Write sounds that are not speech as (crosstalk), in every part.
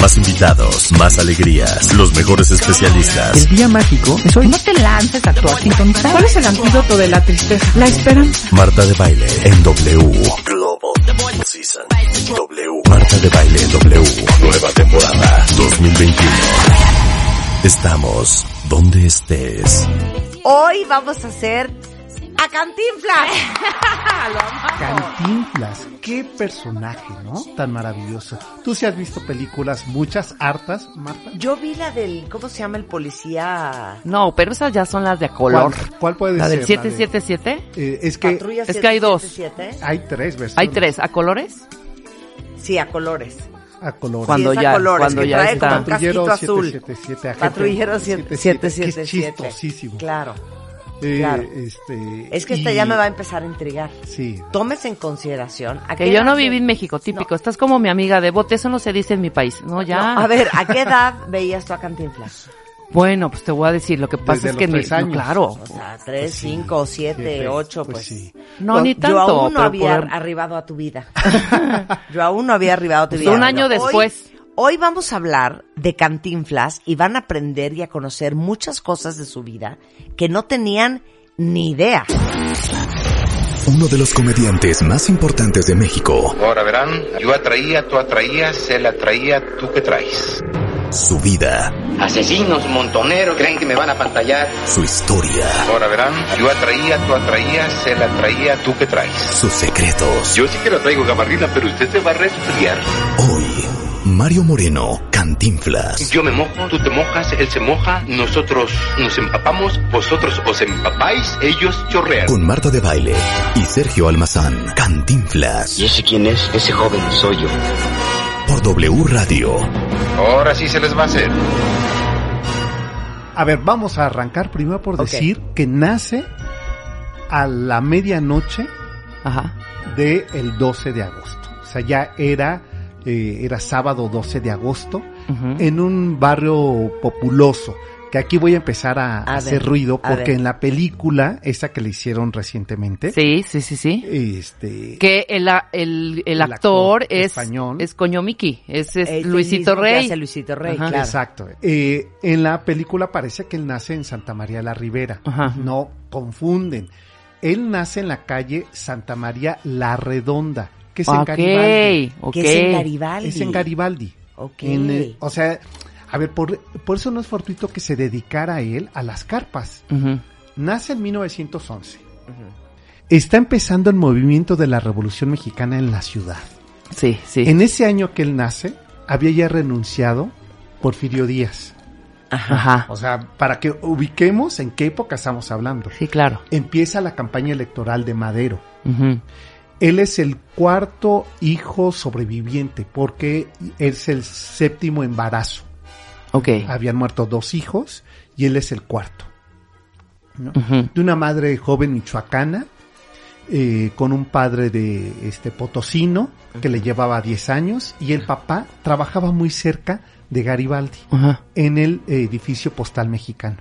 Más invitados, más alegrías, los mejores especialistas. El día mágico es hoy. No te lances a tu sintonizar. ¿Cuál es el antídoto de la tristeza? La esperanza. Marta de baile en W. Global Season. W. Marta de baile en W. Nueva temporada 2021. Estamos donde estés. Hoy vamos a hacer a Cantinflas. (laughs) Cantinflas, qué personaje, ¿no? Tan maravilloso. Tú sí has visto películas, muchas, hartas, Marta. Yo vi la del, ¿cómo se llama el policía? No, pero esas ya son las de color. ¿Cuál, cuál puede ¿La ser? del 777? Eh, es que Patrulla es que hay dos. 777. hay tres versiones. Hay tres. ¿A colores? Sí, a colores. A colores. Cuando Sí, ya- colores, cuando ya está. azul. 777, agente Patrullero 777. Que es chistosísimo. Claro. Eh, claro. este, Es que esta y- ya me va a empezar a intrigar. Sí. Tómese en consideración. ¿a Que yo edad no viví en México, típico. Estás como mi amiga de bote, eso no se dice en mi país. No, ya. No, a ver, ¿a qué edad veías tú a Cantinflas? (laughs) Bueno, pues te voy a decir, lo que pasa Desde es que los mi- tres no, años. claro. O sea, tres, cinco, siete, Siete, ocho, pues pues. sí. No, ni tanto. Yo aún no había por- arribado a tu vida. (laughs) Yo aún no había arribado a tu Pues vida. un año después. Hoy vamos a hablar de Cantinflas y van a aprender y a conocer muchas cosas de su vida que no tenían ni idea. Uno de los comediantes más importantes de México. Ahora verán, yo atraía, tú atraías, él atraía, tú que traes. Su vida, Asesinos, montoneros, creen que me van a pantallar. su historia, Ahora verán, yo atraía, tú atraías, él atraía, tú que traes. sus secretos. Yo sí que lo traigo, gabardina, pero usted se va a resfriar. Hoy, Mario Moreno, Cantinflas. Yo me mojo, tú te mojas, él se moja, nosotros nos empapamos, vosotros os empapáis, ellos chorrean. Con Marta de Baile y Sergio Almazán, Cantinflas. ¿Y ese quién es? Ese joven soy yo. Por W Radio. Ahora sí se les va a hacer. A ver, vamos a arrancar primero por decir que nace a la medianoche Ajá. del el 12 de agosto. O sea, ya era, eh, era sábado 12 de agosto en un barrio populoso. Que aquí voy a empezar a, A hacer ver, ruido porque en la película, esa que le hicieron recientemente, Sí, sí, sí, sí. este, Que el, el, el El actor, actor es, español. es Coño Miki, es, es Luisito Rey. hace Luisito Rey, Ajá. claro. Exacto. Eh, en la película parece que él nace en Santa María la Ribera. Ajá. No confunden. Él nace en la calle Santa María La Redonda, que es en Garibaldi. Que es en Garibaldi. Es en Garibaldi. Ok. En el- o sea, a ver, por, por eso no es fortuito que se dedicara él a las carpas. Nace en 1911. Está empezando el movimiento de la Revolución Mexicana en la ciudad. Sí, sí. En ese año que él nace, había ya renunciado Porfirio Díaz. Ajá. O sea, para que ubiquemos en qué época estamos hablando. Sí, claro. Empieza la campaña electoral de Madero. Ujú. Él es el cuarto hijo sobreviviente porque es el séptimo embarazo. Ok. Habían muerto dos hijos y él es el cuarto. De una madre joven michoacana, eh, con un padre de este potosino que le llevaba 10 años y el papá trabajaba muy cerca de Garibaldi en el edificio postal mexicano.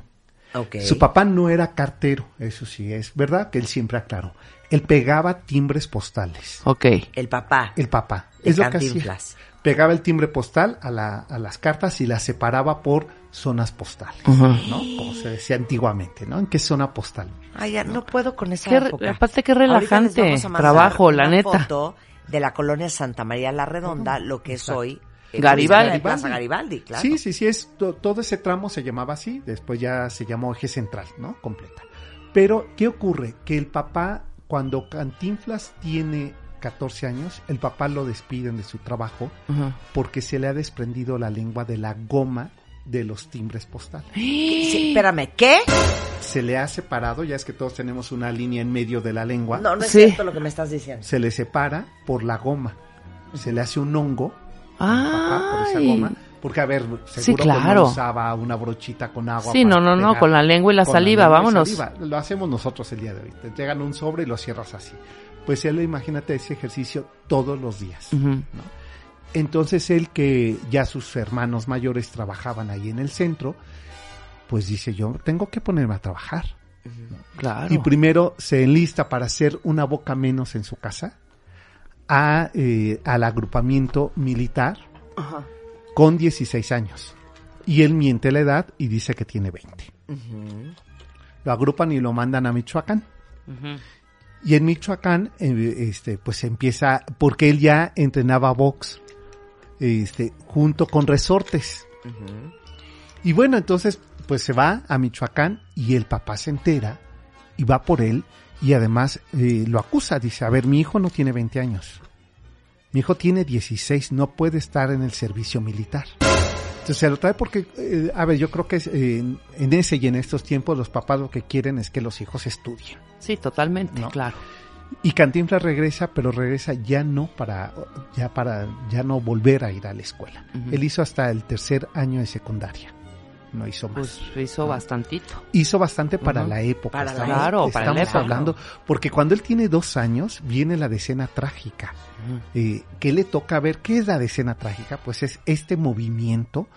Ok. Su papá no era cartero, eso sí, es verdad que él siempre aclaró. Él pegaba timbres postales. Ok. El papá. El papá. es lo que hacía. Pegaba el timbre postal a, la- a las cartas y las separaba por zonas postales. ¿no? Como se decía antiguamente, ¿no? ¿En qué zona postal? Ay, ya no puedo con esa Qué época. aparte, qué relajante. Trabajo, la neta. foto de la colonia Santa María la Redonda, lo que es hoy eh, Garibaldi. la Plaza Garibaldi, claro. Sí, sí, sí, es, to- todo ese tramo se llamaba así, después ya se llamó eje central, ¿no? Completa. Pero, ¿qué ocurre? Que el papá, cuando Cantinflas tiene 14 años, el papá lo despiden de su trabajo porque se le ha desprendido la lengua de la goma de los timbres postales. Sí, espérame, ¿qué? Se le ha separado, ya es que todos tenemos una línea en medio de la lengua. No, no es Sí. cierto lo que me estás diciendo. Se le separa por la goma. Se le hace un hongo papá por esa goma. Porque, a ver, seguro Sí, que no claro. usaba una brochita con agua. Sí, no, no, no, con la lengua y la saliva, y vámonos. saliva. Lo hacemos nosotros el día de hoy. Te llegan un sobre y lo cierras así. Pues él, imagínate ese ejercicio todos los días. Entonces él que ya sus hermanos mayores trabajaban ahí en el centro, pues dice yo tengo que ponerme a trabajar. Claro. Y primero se enlista para hacer una boca menos en su casa a, eh, al agrupamiento militar Ajá. Con 16 años. Y él miente la edad y dice que tiene 20. Lo agrupan y lo mandan a Michoacán. Y en Michoacán, eh, este, pues empieza, porque él ya entrenaba box, este, junto con resortes. Y bueno, entonces, pues se va a Michoacán y el papá se entera y va por él y además eh, lo acusa. Dice, a ver, mi hijo no tiene 20 años. Mi hijo tiene 16, no puede estar en el servicio militar. Entonces se lo trae porque, eh, a ver, yo creo que eh, en- ese y en estos tiempos los papás lo que quieren es que los hijos estudien. Sí, totalmente, ¿No? claro. Y Cantinflas regresa, pero regresa ya no para, ya para, ya no volver a ir a la escuela. Ujú. Él hizo hasta el tercer año de secundaria. No hizo más. Pues hizo bastantito. hizo bastante para la época. Para la estamos, Claro, para la estamos época. hablando, porque cuando él tiene dos años, viene la decena trágica. Ujú. Eh, ¿Qué le toca ver? ¿Qué es la decena trágica? Pues es este movimiento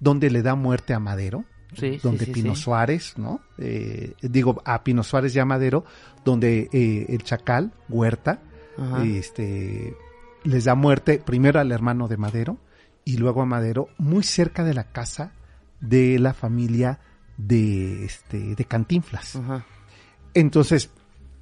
donde le da muerte a Madero, Sí, donde sí, sí, Pino. Suárez, ¿no? Eh, digo, a Pino Suárez y a Madero, donde eh, el Chacal, Huerta, Ajá. este, les da muerte primero al hermano de Madero y luego a Madero, muy cerca de la casa de la familia de, este, de Cantinflas. Ajá. Entonces,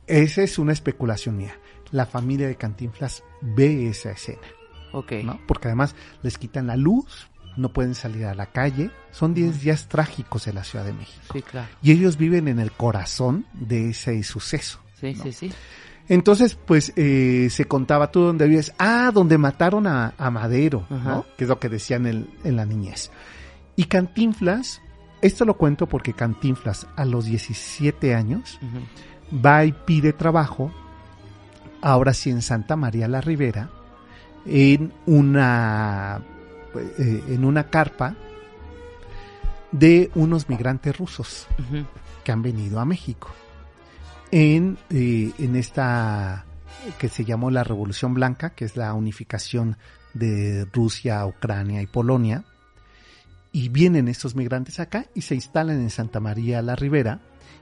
esa es una especulación mía. La familia de Cantinflas ve esa escena, Ok. ¿no? Porque además les quitan la luz, no pueden salir a la calle. Son 10 días trágicos en la Ciudad de México. Sí, claro. Y ellos viven en el corazón de ese suceso. Sí, ¿no? sí, sí. Entonces, pues eh, se contaba tú donde vives. Ah, donde mataron a, a Madero. ¿no? Que es lo que decían en, en la niñez. Y Cantinflas, esto lo cuento porque Cantinflas a los 17 años va y pide trabajo, ahora sí en Santa María la Ribera, en una, eh, en una carpa de unos migrantes rusos que han venido a México. En, eh, en esta que se llamó la Revolución Blanca, que es la unificación de Rusia, Ucrania y Polonia. Y vienen estos migrantes acá y se instalan en Santa María la Ribera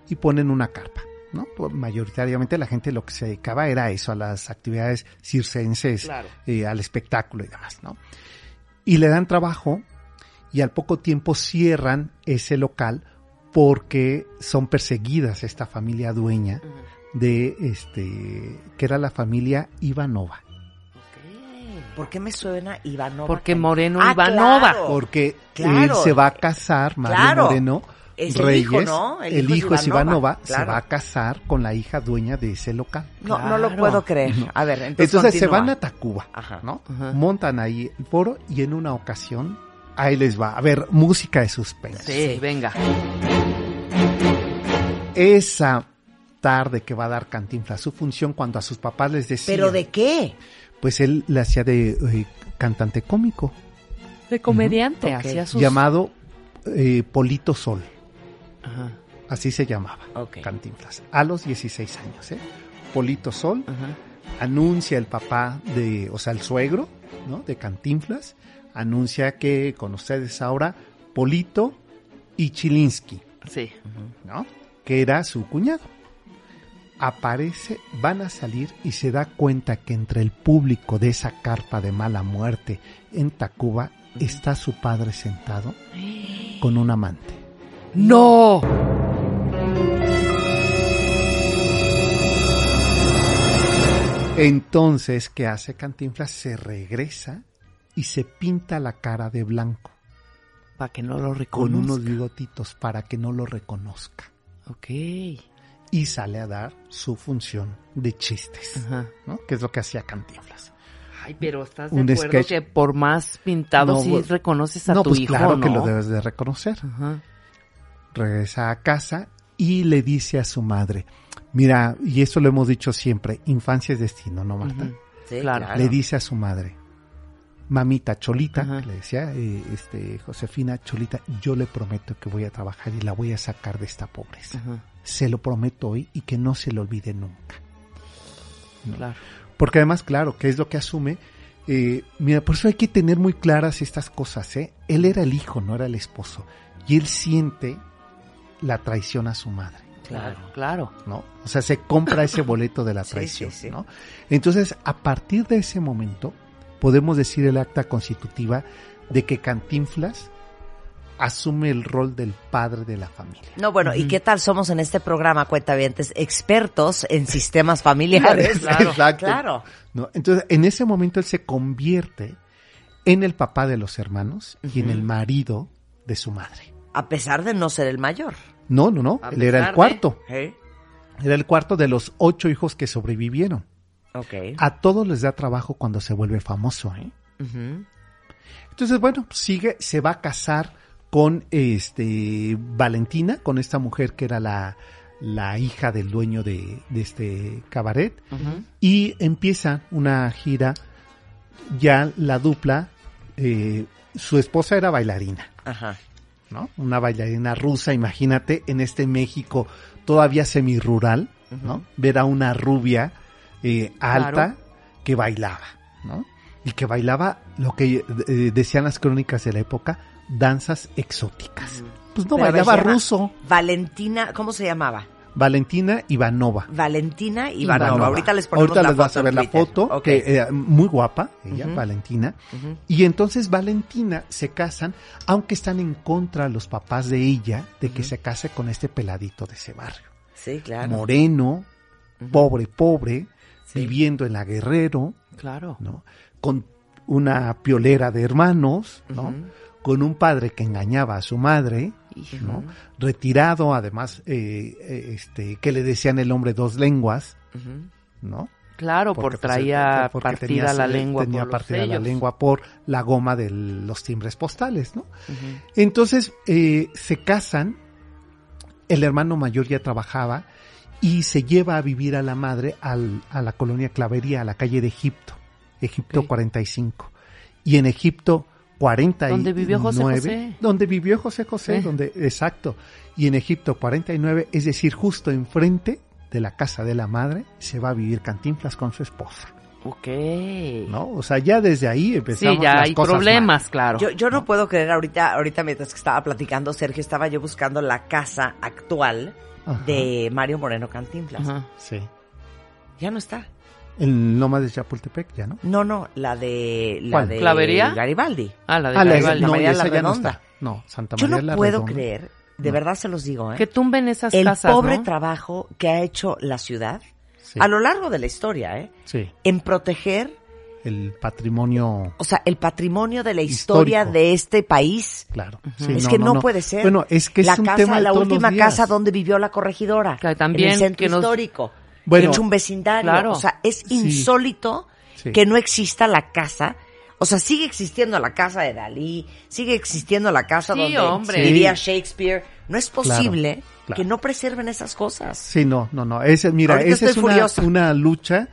y ponen una carpa. ¿no? Pues, mayoritariamente la gente lo que se dedicaba era a eso, a las actividades circenses, Claro. eh, al espectáculo y demás, ¿no? Y le dan trabajo y al poco tiempo cierran ese local porque son perseguidas esta familia dueña de este que era la familia Ivanova ¿Por qué me suena Ivanova? Porque Moreno Ah, Ivanova. claro. porque Claro. él se va a casar Mario Claro. Moreno Es el Reyes hijo, ¿no? El el, hijo es hijo es Ivanova, se va a casar con la hija dueña de ese local No, no lo puedo creer. A ver, entonces, entonces se van a Tacuba Ajá. ¿no? Ajá. montan ahí el foro y en una ocasión ahí les va a ver música de suspense Sí, venga. esa tarde que va a dar Cantinflas su función cuando a sus papás les decía ¿Pero de qué? Pues él le hacía de eh, cantante cómico De comediante, hacía sus... llamado eh, Polito Sol Ajá, así se llamaba Ok. Cantinflas a los 16 años ¿eh? Polito Sol ajá. anuncia el papá de o sea el suegro ¿no? de Cantinflas anuncia que con ustedes ahora Polito y Chilinsky Sí. ¿no? Que era su cuñado. Aparece, van a salir y se da cuenta que entre el público de esa carpa de mala muerte en Tacuba está su padre sentado (gasps) con un amante. ¡No! Entonces, ¿qué hace Cantinflas? Se regresa y se pinta la cara de blanco Para que no lo con reconozca. unos bigotitos para que no lo reconozca. Ok. Y sale a dar su función de chistes, Ajá. ¿no? Que es lo que hacía Cantinflas. Ay, pero estás de Un acuerdo sketch. que por más pintado No, sí pues- reconoces a no, tu pues hijo, claro ¿no? que lo debes de reconocer. Ajá. Regresa a casa y le dice a su madre, mira, y esto lo hemos dicho siempre, infancia es destino, ¿no, Marta? Sí, Claro. Le dice a su madre, mamita Cholita, Ajá. que le decía, eh, este, Josefina Cholita, yo le prometo que voy a trabajar y la voy a sacar de esta pobreza. Ajá. Se lo prometo hoy y que no se lo olvide nunca. Claro. Porque además, claro, que es lo que asume. eh, mira, por eso hay que tener muy claras estas cosas, ¿eh? Él era el hijo, no era el esposo. Y él siente la traición a su madre, Claro, claro. ¿no? O sea, se compra ese (laughs) boleto de la Sí, traición, sí, sí. ¿no? Entonces, a partir de ese momento, podemos decir el acta constitutiva de que Cantinflas asume el rol del padre de la familia. No, bueno, ¿y qué tal somos en este programa, cuentavientes, expertos en sistemas (laughs) familiares? (laughs) Claro. Exacto. Claro. ¿no? Entonces, en ese momento él se convierte en el papá de los hermanos y en el marido de su madre. A pesar de no ser el mayor. No, no, no, A él era el de- cuarto. ¿Eh? Era el cuarto de los ocho hijos que sobrevivieron. Ok. A todos les da trabajo cuando se vuelve famoso, ¿eh? Entonces, bueno, sigue, se va a casar con este Valentina, con esta mujer que era la, la hija del dueño de, de este cabaret, y empieza una gira, ya la dupla, eh, su esposa era bailarina, Ajá. ¿no? Una bailarina rusa, imagínate, en este México todavía semirural, ¿no? Ver a una rubia eh, alta Claro. que bailaba, ¿no? Y que bailaba lo que eh, decían las crónicas de la época, danzas exóticas. Pues no, Pero bailaba ruso. Valentina, ¿cómo se llamaba? Valentina Ivanova. Valentina Ivanova. Ivanova. Ahorita les ponemos Ahorita la les vas a ver la foto, que eh, muy guapa, ella. Valentina. Y entonces Valentina se casan, aunque están en contra los papás de ella de que se case con este peladito de ese barrio. Sí, claro. Moreno, pobre, pobre, Sí. viviendo en la Guerrero, Claro. ¿no? Con una piolera de hermanos, ¿no? Con un padre que engañaba a su madre. ¿no? Retirado, además, eh, eh, este, que le decían el hombre dos lenguas. ¿no? Claro, por Porque, pues, traía porque partida tenía- la lengua tenía por los partida la lengua por la goma de los timbres postales, ¿no? Entonces eh, se casan, el hermano mayor ya trabajaba y se lleva a vivir a la madre al- a la colonia Clavería, a la calle de Egipto, Egipto Ok. 45. Y en Egipto 49. Donde vivió José José. Donde vivió José José, Eh. donde, exacto. Y en Egipto 49, es decir, justo enfrente de la casa de la madre, se va a vivir Cantinflas con su esposa, Ok. ¿no? O sea, ya desde ahí empezamos Sí, ya las hay cosas problemas, claro. Yo, yo no puedo creer ahorita, ahorita mientras que estaba platicando Sergio, estaba yo buscando la casa actual Ajá. de Mario Moreno Cantinflas. Ajá. mal. Sí. Ya no está. El Loma de Chapultepec, ya, ¿no? No, no, la de la ¿Cuál? de ¿Clavería? Garibaldi. Ah, la de Ah, la- Garibaldi. no, María esa la ya no está. No, Santa Yo María no la puedo Redonda. creer, de No. verdad se los digo, ¿eh? Que tumben esas el casas, pobre ¿no? trabajo que ha hecho la ciudad Sí, a lo largo de la historia, ¿eh? sí, En proteger, el patrimonio, o sea, el patrimonio de la historia Histórico. de este país. claro. Sí, es que no, puede ser. Bueno, es que es la un casa, tema de la última días. casa donde vivió la corregidora. Que también, en el centro que nos- histórico. Bueno, hecho un vecindario. claro. O sea, es insólito Sí. que no exista la casa. O sea, sigue existiendo la casa de Dalí, sigue existiendo la casa Sí, donde hombre. vivía. Shakespeare. No es posible claro. que no preserven esas cosas. Sí, no, no, no. Ese, mira, esa es una lucha.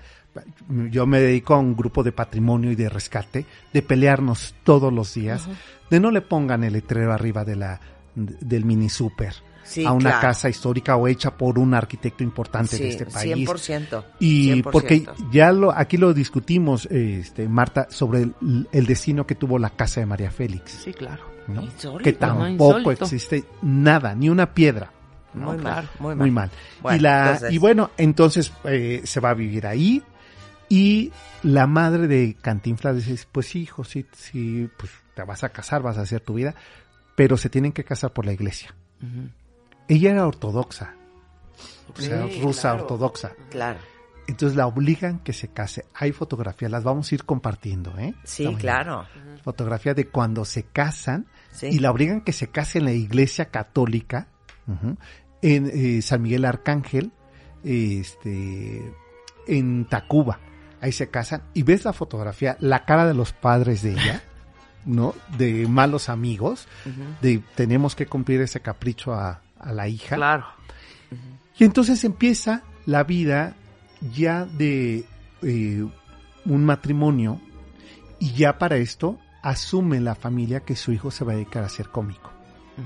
Yo me dedico a un grupo de patrimonio y de rescate, de pelearnos todos los días, de no le pongan el letrero arriba de la del mini super Sí, a una claro. casa histórica o hecha por un arquitecto importante de este país. 100%. Y 100%. porque ya lo aquí lo discutimos, este Marta, sobre el, el destino que tuvo la casa de María Félix, Sí, claro. ¿no? Insólito. que tampoco existe nada, ni una piedra. ¿no? Muy mal, claro. muy mal. muy mal. Bueno, y, la, entonces- y bueno, entonces eh, se va a vivir ahí y la madre de Cantinflas dice, pues sí, hijo, sí, sí, pues te vas a casar, vas a hacer tu vida, pero se tienen que casar por la iglesia. Ella era ortodoxa, o sea, Sí, rusa claro. ortodoxa. Claro. Entonces la obligan que se case. Hay fotografías, las vamos a ir compartiendo, ¿eh? Sí, claro. Fotografía de cuando se casan Sí. y la obligan que se case en la iglesia católica, en eh, San Miguel Arcángel, este, en Tacuba. Ahí se casan y ves la fotografía, la cara de los padres de ella, (laughs) ¿no? De malos amigos, de tenemos que cumplir ese capricho a, a la hija. Claro. Y entonces empieza la vida ya de eh, un matrimonio y ya para esto asume la familia que su hijo se va a dedicar a ser cómico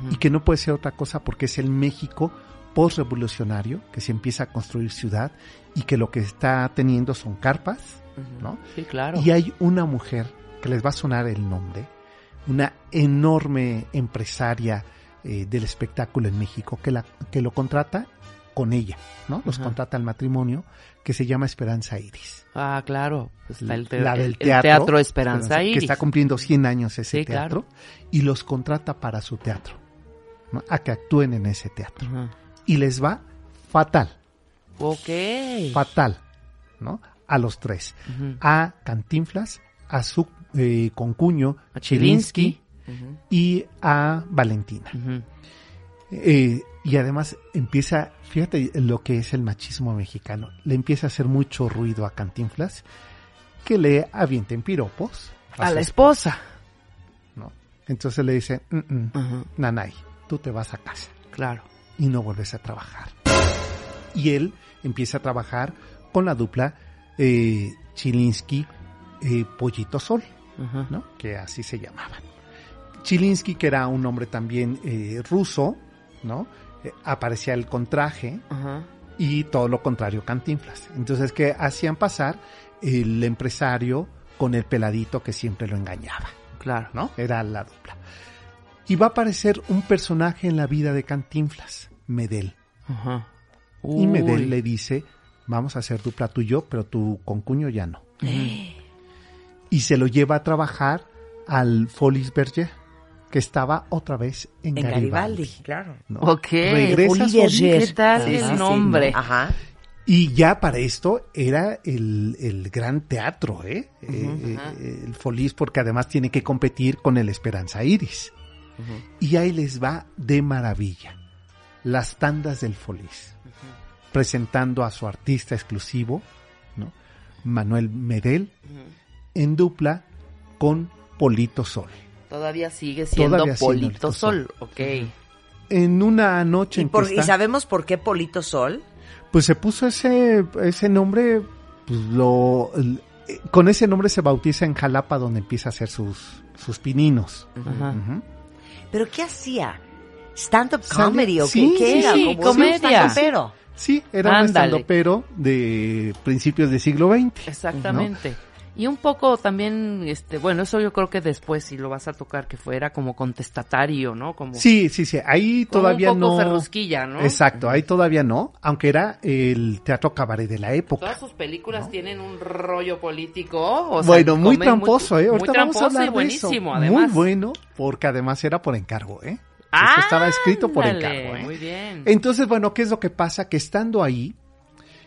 y que no puede ser otra cosa porque es el México post-revolucionario que se empieza a construir ciudad y que lo que está teniendo son carpas, ¿no? Sí, claro. Y hay una mujer que les va a sonar el nombre, una enorme empresaria eh, del espectáculo en México que, la, que lo contrata con ella, ¿no? Los Ajá. contrata al matrimonio que se llama Esperanza Iris. Ah, claro. Pues está el, te- la el- del el teatro, Esperanza que Iris. está cumpliendo 100 años ese Sí, teatro claro. y los contrata para su teatro, ¿no? a que actúen en ese teatro. Ajá. Y les va fatal, Ok. fatal, ¿no? A los tres. A Cantinflas, a su eh, concuño, A Chilinsky. Y a Valentina. Eh, y además empieza, fíjate lo que es el machismo mexicano, le empieza a hacer mucho ruido a Cantinflas, que le avienten piropos A la esposa. ¿no? Entonces le dice, "Mm, mm. Nanay, tú te vas a casa Claro. y no vuelves a trabajar. Y él empieza a trabajar con la dupla eh, Chilinsky eh, Pollito Sol. ¿no? que así se llamaban. Chilinsky, que era un hombre también eh, ruso, ¿no? Eh, aparecía el contraje y todo lo contrario Cantinflas. Entonces, ¿qué hacían pasar? El empresario con el peladito que siempre lo engañaba. Claro. ¿no? Era la dupla. Y va a aparecer un personaje en la vida de Cantinflas, Medel. Ajá. Y Medel le dice, vamos a hacer dupla tú y yo, pero tu concuño ya no. Y se lo lleva a trabajar al Folies Berger, que estaba otra vez en, En Garibaldi. Garibaldi, claro. ¿no? Ok. Regresa. ¿Qué tal el sí. nombre? Ajá. Y ya para esto era el, el gran teatro, ¿eh? Eh, eh, el Folies, porque además tiene que competir con el Esperanza Iris. Y ahí les va de maravilla. Las tandas del Folies. Presentando a su artista exclusivo, ¿no? Manuel Medel, en dupla con Polito Sol. Todavía sigue siendo Todavía Polito Sol. Sol. Ok. En una noche ¿Y, en por- que ¿Y está- sabemos por qué Polito Sol? Pues se puso ese, ese nombre, pues lo, eh, con ese nombre se bautiza en Jalapa donde empieza a hacer sus, sus pininos. Ajá. ¿Pero qué hacía? ¿Stand-up comedy o qué, sí, qué sí, era? sí, Como comedia. un. Sí, era un Ándale. estandopero de principios del siglo XX. Exactamente. Y un poco también, este, bueno, eso yo creo que después si lo vas a tocar, que fuera como contestatario, ¿no? Como, Sí, sí, sí, ahí todavía un poco no. ferrusquilla, ¿no? Exacto, ahí todavía no, aunque era el teatro cabaret de la época. Todas sus películas tienen un rollo político. o sea, bueno, muy comen tramposo, ¿eh? Muy Ahorita vamos a hablar y de eso. además. Muy bueno, porque además era por encargo, ¿eh? Ah, Esto estaba escrito por encargo, ¿eh? Muy bien. Entonces, bueno, ¿qué es lo que pasa? Que estando ahí,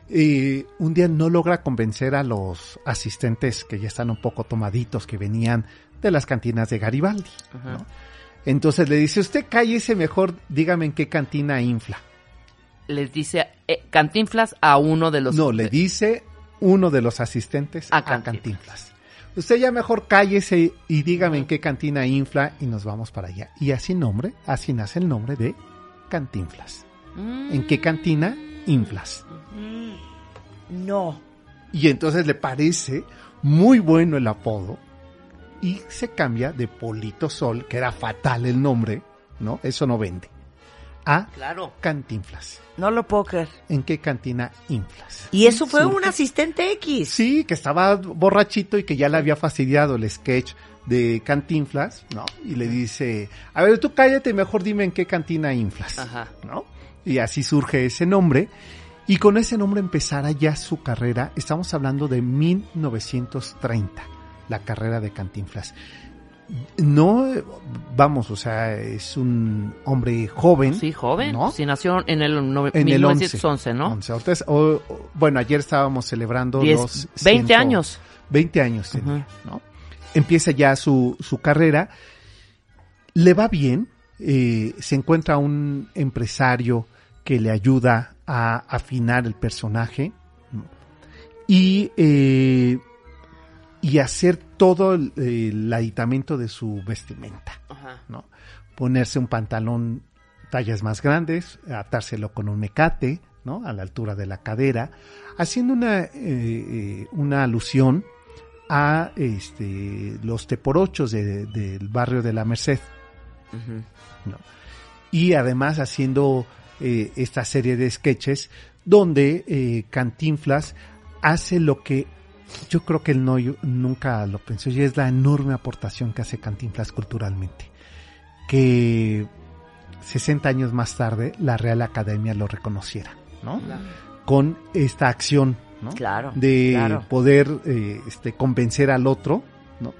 eh, un día no logra convencer a los asistentes que ya están un poco tomaditos, que venían de las cantinas de Garibaldi. ¿no? Entonces le dice, usted cállese mejor, dígame en qué cantina infla. Les dice eh, Cantinflas a uno de los... no, le dice uno de los asistentes A a, Cantinflas. Cantinflas. Usted ya mejor cállese y dígame en qué cantina infla y nos vamos para allá. Y así nombre, así nace el nombre de Cantinflas. Mm. ¿En qué cantina inflas? No. Y entonces le parece muy bueno el apodo y se cambia de Polito Sol, que era fatal el nombre, ¿no? Eso no vende. A Claro. Cantinflas. No lo puedo creer. ¿En qué cantina inflas? Y eso fue Surge- un asistente X. Sí, que estaba borrachito y que ya le había fastidiado el sketch de Cantinflas, ¿no? Y le dice, a ver, tú cállate, mejor dime en qué cantina inflas, Ajá. ¿no? Y así surge ese nombre. Y con ese nombre empezará ya su carrera. Estamos hablando de 1930, la carrera de Cantinflas. No, vamos, o sea, es un hombre joven. Sí, joven. ¿no? Sí, nació en el nove- En el 11. 1911, ¿no? 11. Ahorita es- o- o- bueno, ayer estábamos celebrando los 20 ciento- años. 20 años tenía, ¿no? Empieza ya su, su carrera, le va bien, eh, se encuentra un empresario que le ayuda a afinar el personaje y, eh, y hacer todo el, el aditamento de su vestimenta. Ajá. ¿no? Ponerse un pantalón tallas más grandes, atárselo con un mecate, ¿no? A la altura de la cadera, haciendo una, eh, eh, una alusión a este, los teporochos de- del barrio de la Merced. ¿no? Y además haciendo eh, esta serie de sketches donde eh, Cantinflas hace lo que yo creo que él no, nunca lo pensó y es la enorme aportación que hace Cantinflas culturalmente. Que 60 años más tarde la Real Academia lo reconociera, ¿no? Con esta acción, ¿no? Claro, De claro. poder eh, este, convencer al otro, ¿no?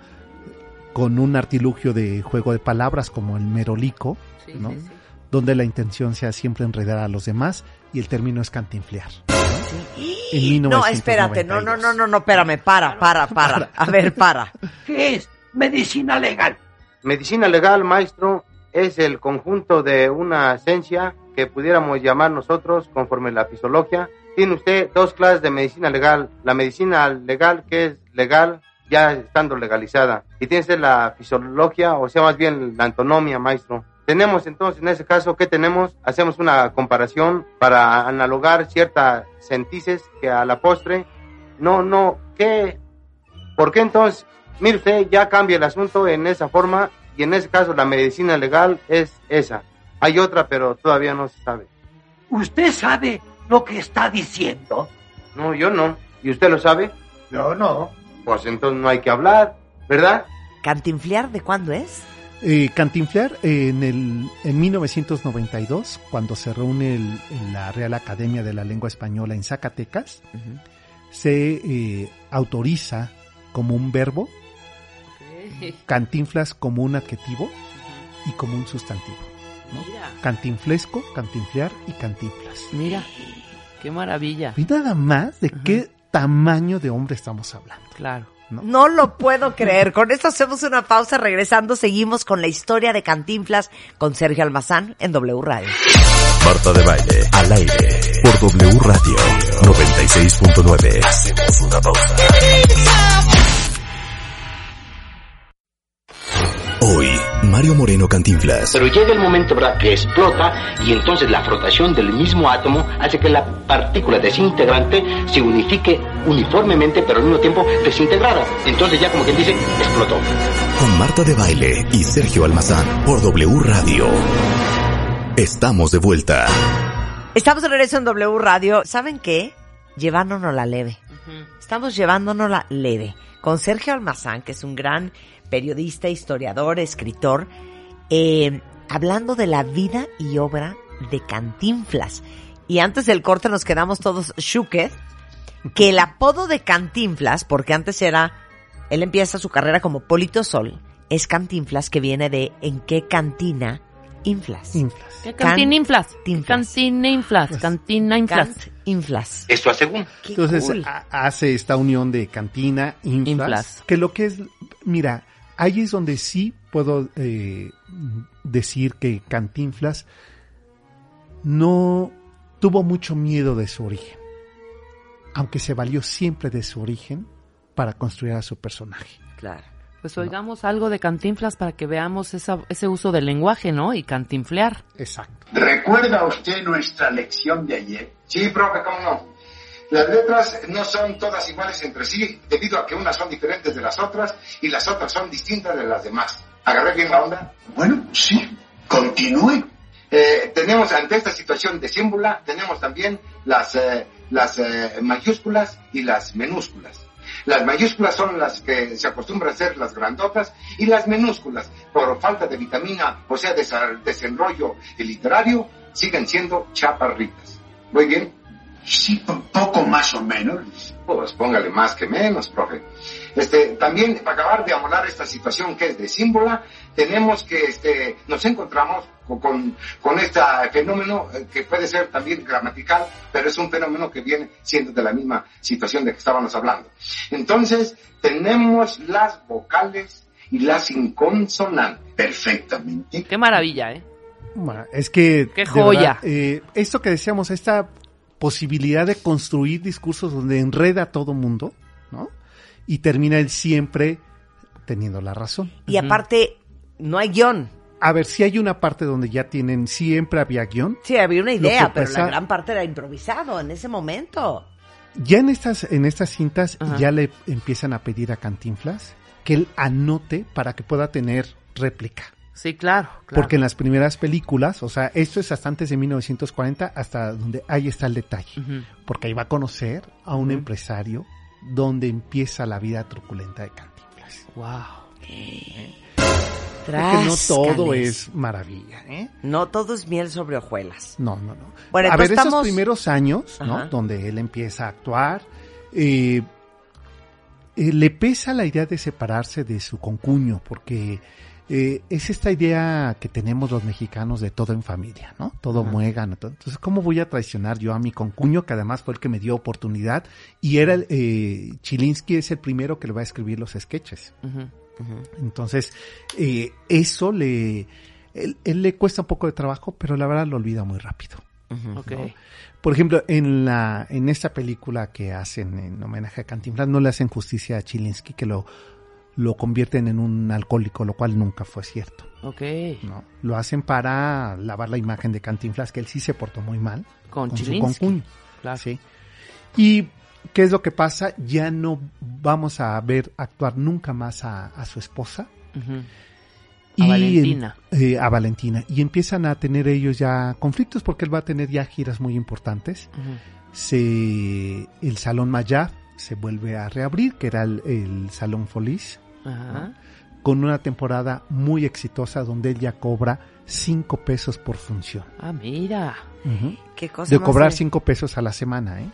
Con un artilugio de juego de palabras como el merolico, Sí, ¿no? sí, sí. Donde la intención sea siempre enredar a los demás y el término es cantinflear. (gasps) En No, espérate, no, no, no, no, no, espérame, para, para, para. A ver, para. (laughs) ¿Qué es medicina legal? Medicina legal, maestro, es el conjunto de una esencia que pudiéramos llamar nosotros conforme la fisiología. Tiene usted dos clases de medicina legal. La medicina legal, que es legal ya estando legalizada. Y tiene usted la fisiología, o sea, más bien la antonomía, maestro. Tenemos entonces, en ese caso, ¿qué tenemos? Hacemos una comparación para analogar ciertas sentices que a la postre, no, no, ¿qué? ¿Por qué entonces? Mire usted, ya cambia el asunto en esa forma y en ese caso la medicina legal es esa. Hay otra, pero todavía no se sabe. ¿Usted sabe lo que está diciendo? No, yo no. ¿Y usted lo sabe? Yo no. Pues entonces no hay que hablar, ¿verdad? ¿Cantinflear de cuándo es? Eh, Cantinflear eh, en, el, en 1992, cuando se reúne el- la Real Academia de la Lengua Española en Zacatecas, se eh, autoriza como un verbo, (laughs) cantinflas como un adjetivo y como un sustantivo. ¿no? Mira. Cantinflesco, cantinflear y cantinflas. Mira, qué maravilla. Y nada más de qué tamaño de hombre estamos hablando. Claro. No lo puedo creer. Con esto hacemos una pausa. Regresando, seguimos con la historia de Cantinflas con Sergio Almazán en W Radio. Marta de Baile, al aire, por W Radio 96.9. Hacemos una pausa. Hoy, Mario Moreno Cantinflas. Pero llega el momento, ¿verdad?, que explota y entonces la frotación del mismo átomo hace que la partícula desintegrante se unifique uniformemente, pero al mismo tiempo desintegrada. Entonces ya como quien dice, explotó. Con Marta de Baile y Sergio Almazán por W Radio. Estamos de vuelta. Estamos de regreso en W Radio. ¿Saben qué? Llevándonos la leve. Estamos llevándonos la leve. Con Sergio Almazán, que es un gran periodista, historiador, escritor, eh, hablando de la vida y obra de Cantinflas. Y antes del corte nos quedamos todos shuket, que el apodo de Cantinflas, porque antes era, él empieza su carrera como Polito Sol, es Cantinflas que viene de ¿en qué cantina inflas? Inflas. ¿Qué cantina inflas? Cantinflas. Cantina inflas. Cantina inflas. Inflas. Esto según. Qué Entonces cool. ha- hace esta unión de cantina, inflas, Inflas. que lo que es, mira, ahí es donde sí puedo eh, decir que Cantinflas no tuvo mucho miedo de su origen, aunque se valió siempre de su origen para construir a su personaje. Claro. Pues oigamos algo de cantinflas para que veamos esa- ese uso del lenguaje, ¿no? Y cantinflear. Exacto. ¿Recuerda usted nuestra lección de ayer? Sí, profe, ¿cómo no? Las letras no son todas iguales entre sí, debido a que unas son diferentes de las otras y las otras son distintas de las demás. ¿Agarré bien la onda? Bueno, sí. Continúe. Eh, tenemos ante esta situación de símbula, tenemos también las, eh, las eh, mayúsculas y las minúsculas. Las mayúsculas son las que se acostumbran a ser las grandotas y las minúsculas, por falta de vitamina, o sea, desa- desenrollo literario, siguen siendo chaparritas. ¿Muy bien? Sí, poco más o menos. Pues póngale más que menos, profe. Este, también, para acabar de amolar esta situación que es de símbola, tenemos que, este, nos encontramos con, con, este fenómeno eh, que puede ser también gramatical, pero es un fenómeno que viene siendo de la misma situación de que estábamos hablando. Entonces, tenemos las vocales y las inconsonantes. Perfectamente. Qué maravilla, ¿eh? Es que... ¡Qué joya! verdad, eh, esto que decíamos, esta posibilidad de construir discursos donde enreda a todo mundo, ¿no? Y termina él siempre teniendo la razón. Y aparte, no hay guion. A ver, si hay una parte donde ya tienen, siempre había guion. Sí, había una idea, pero pasa- la gran parte era improvisado en ese momento. Ya en estas, en estas cintas Ajá. ya le empiezan a pedir a Cantinflas que él anote para que pueda tener réplica. Sí, claro. claro. Porque en las primeras películas, o sea, esto es hasta antes de 1940, hasta donde ahí está el detalle. Porque ahí va a conocer a un empresario donde empieza la vida truculenta de Cantinflas. Wow. Porque no todo es maravilla, ¿eh? No todo es miel sobre hojuelas. No, no, no. Bueno, a ver, esos primeros años, ¿no? Donde él empieza a actuar, eh, eh, le pesa la idea de separarse de su concuño, porque eh, es esta idea que tenemos los mexicanos de todo en familia, ¿no? Todo Ajá. muegan. todo. Entonces, ¿cómo voy a traicionar yo a mi concuño, que además fue el que me dio oportunidad? Y era el, eh, Chilinsky es el primero que le va a escribir los sketches. Entonces, eh, eso le, él, él le cuesta un poco de trabajo, pero la verdad lo olvida muy rápido. Ok. ¿no? Por ejemplo, en la, en esta película que hacen en homenaje a Cantinflas, no le hacen justicia a Chilinsky, que lo, lo convierten en un alcohólico, lo cual nunca fue cierto. Ok. ¿no? Lo hacen para lavar la imagen de Cantinflas, que él sí se portó muy mal Con su Chilinsky. concuño. Claro. ¿sí? Y ¿qué es lo que pasa? Ya no vamos a ver actuar nunca más a, a su esposa. A Valentina. eh, a Valentina. Y empiezan a tener ellos ya conflictos porque él va a tener ya giras muy importantes. Se, el Salón Mayab se vuelve a reabrir, que era el, el Salón Folies, Ajá. con una temporada muy exitosa donde él ya cobra cinco pesos por función. Ah, mira. Ujú. Qué cosa De cobrar de- cinco pesos a la semana, ¿eh?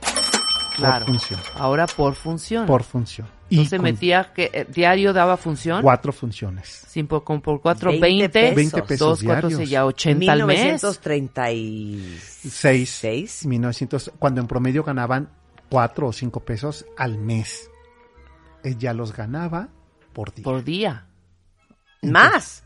Claro. Por función. Ahora por función. Por función. Y Entonces con metía que eh, diario daba función. cuatro funciones. Sin por, con por cuatro, 20 veinte. pesos. 20 pesos Dos, cuatro, diarios. ya 80 al mes. 1936. Seis. 1900, cuando en promedio ganaban cuatro o cinco pesos al mes. Él ya los ganaba por día. Por día. Más.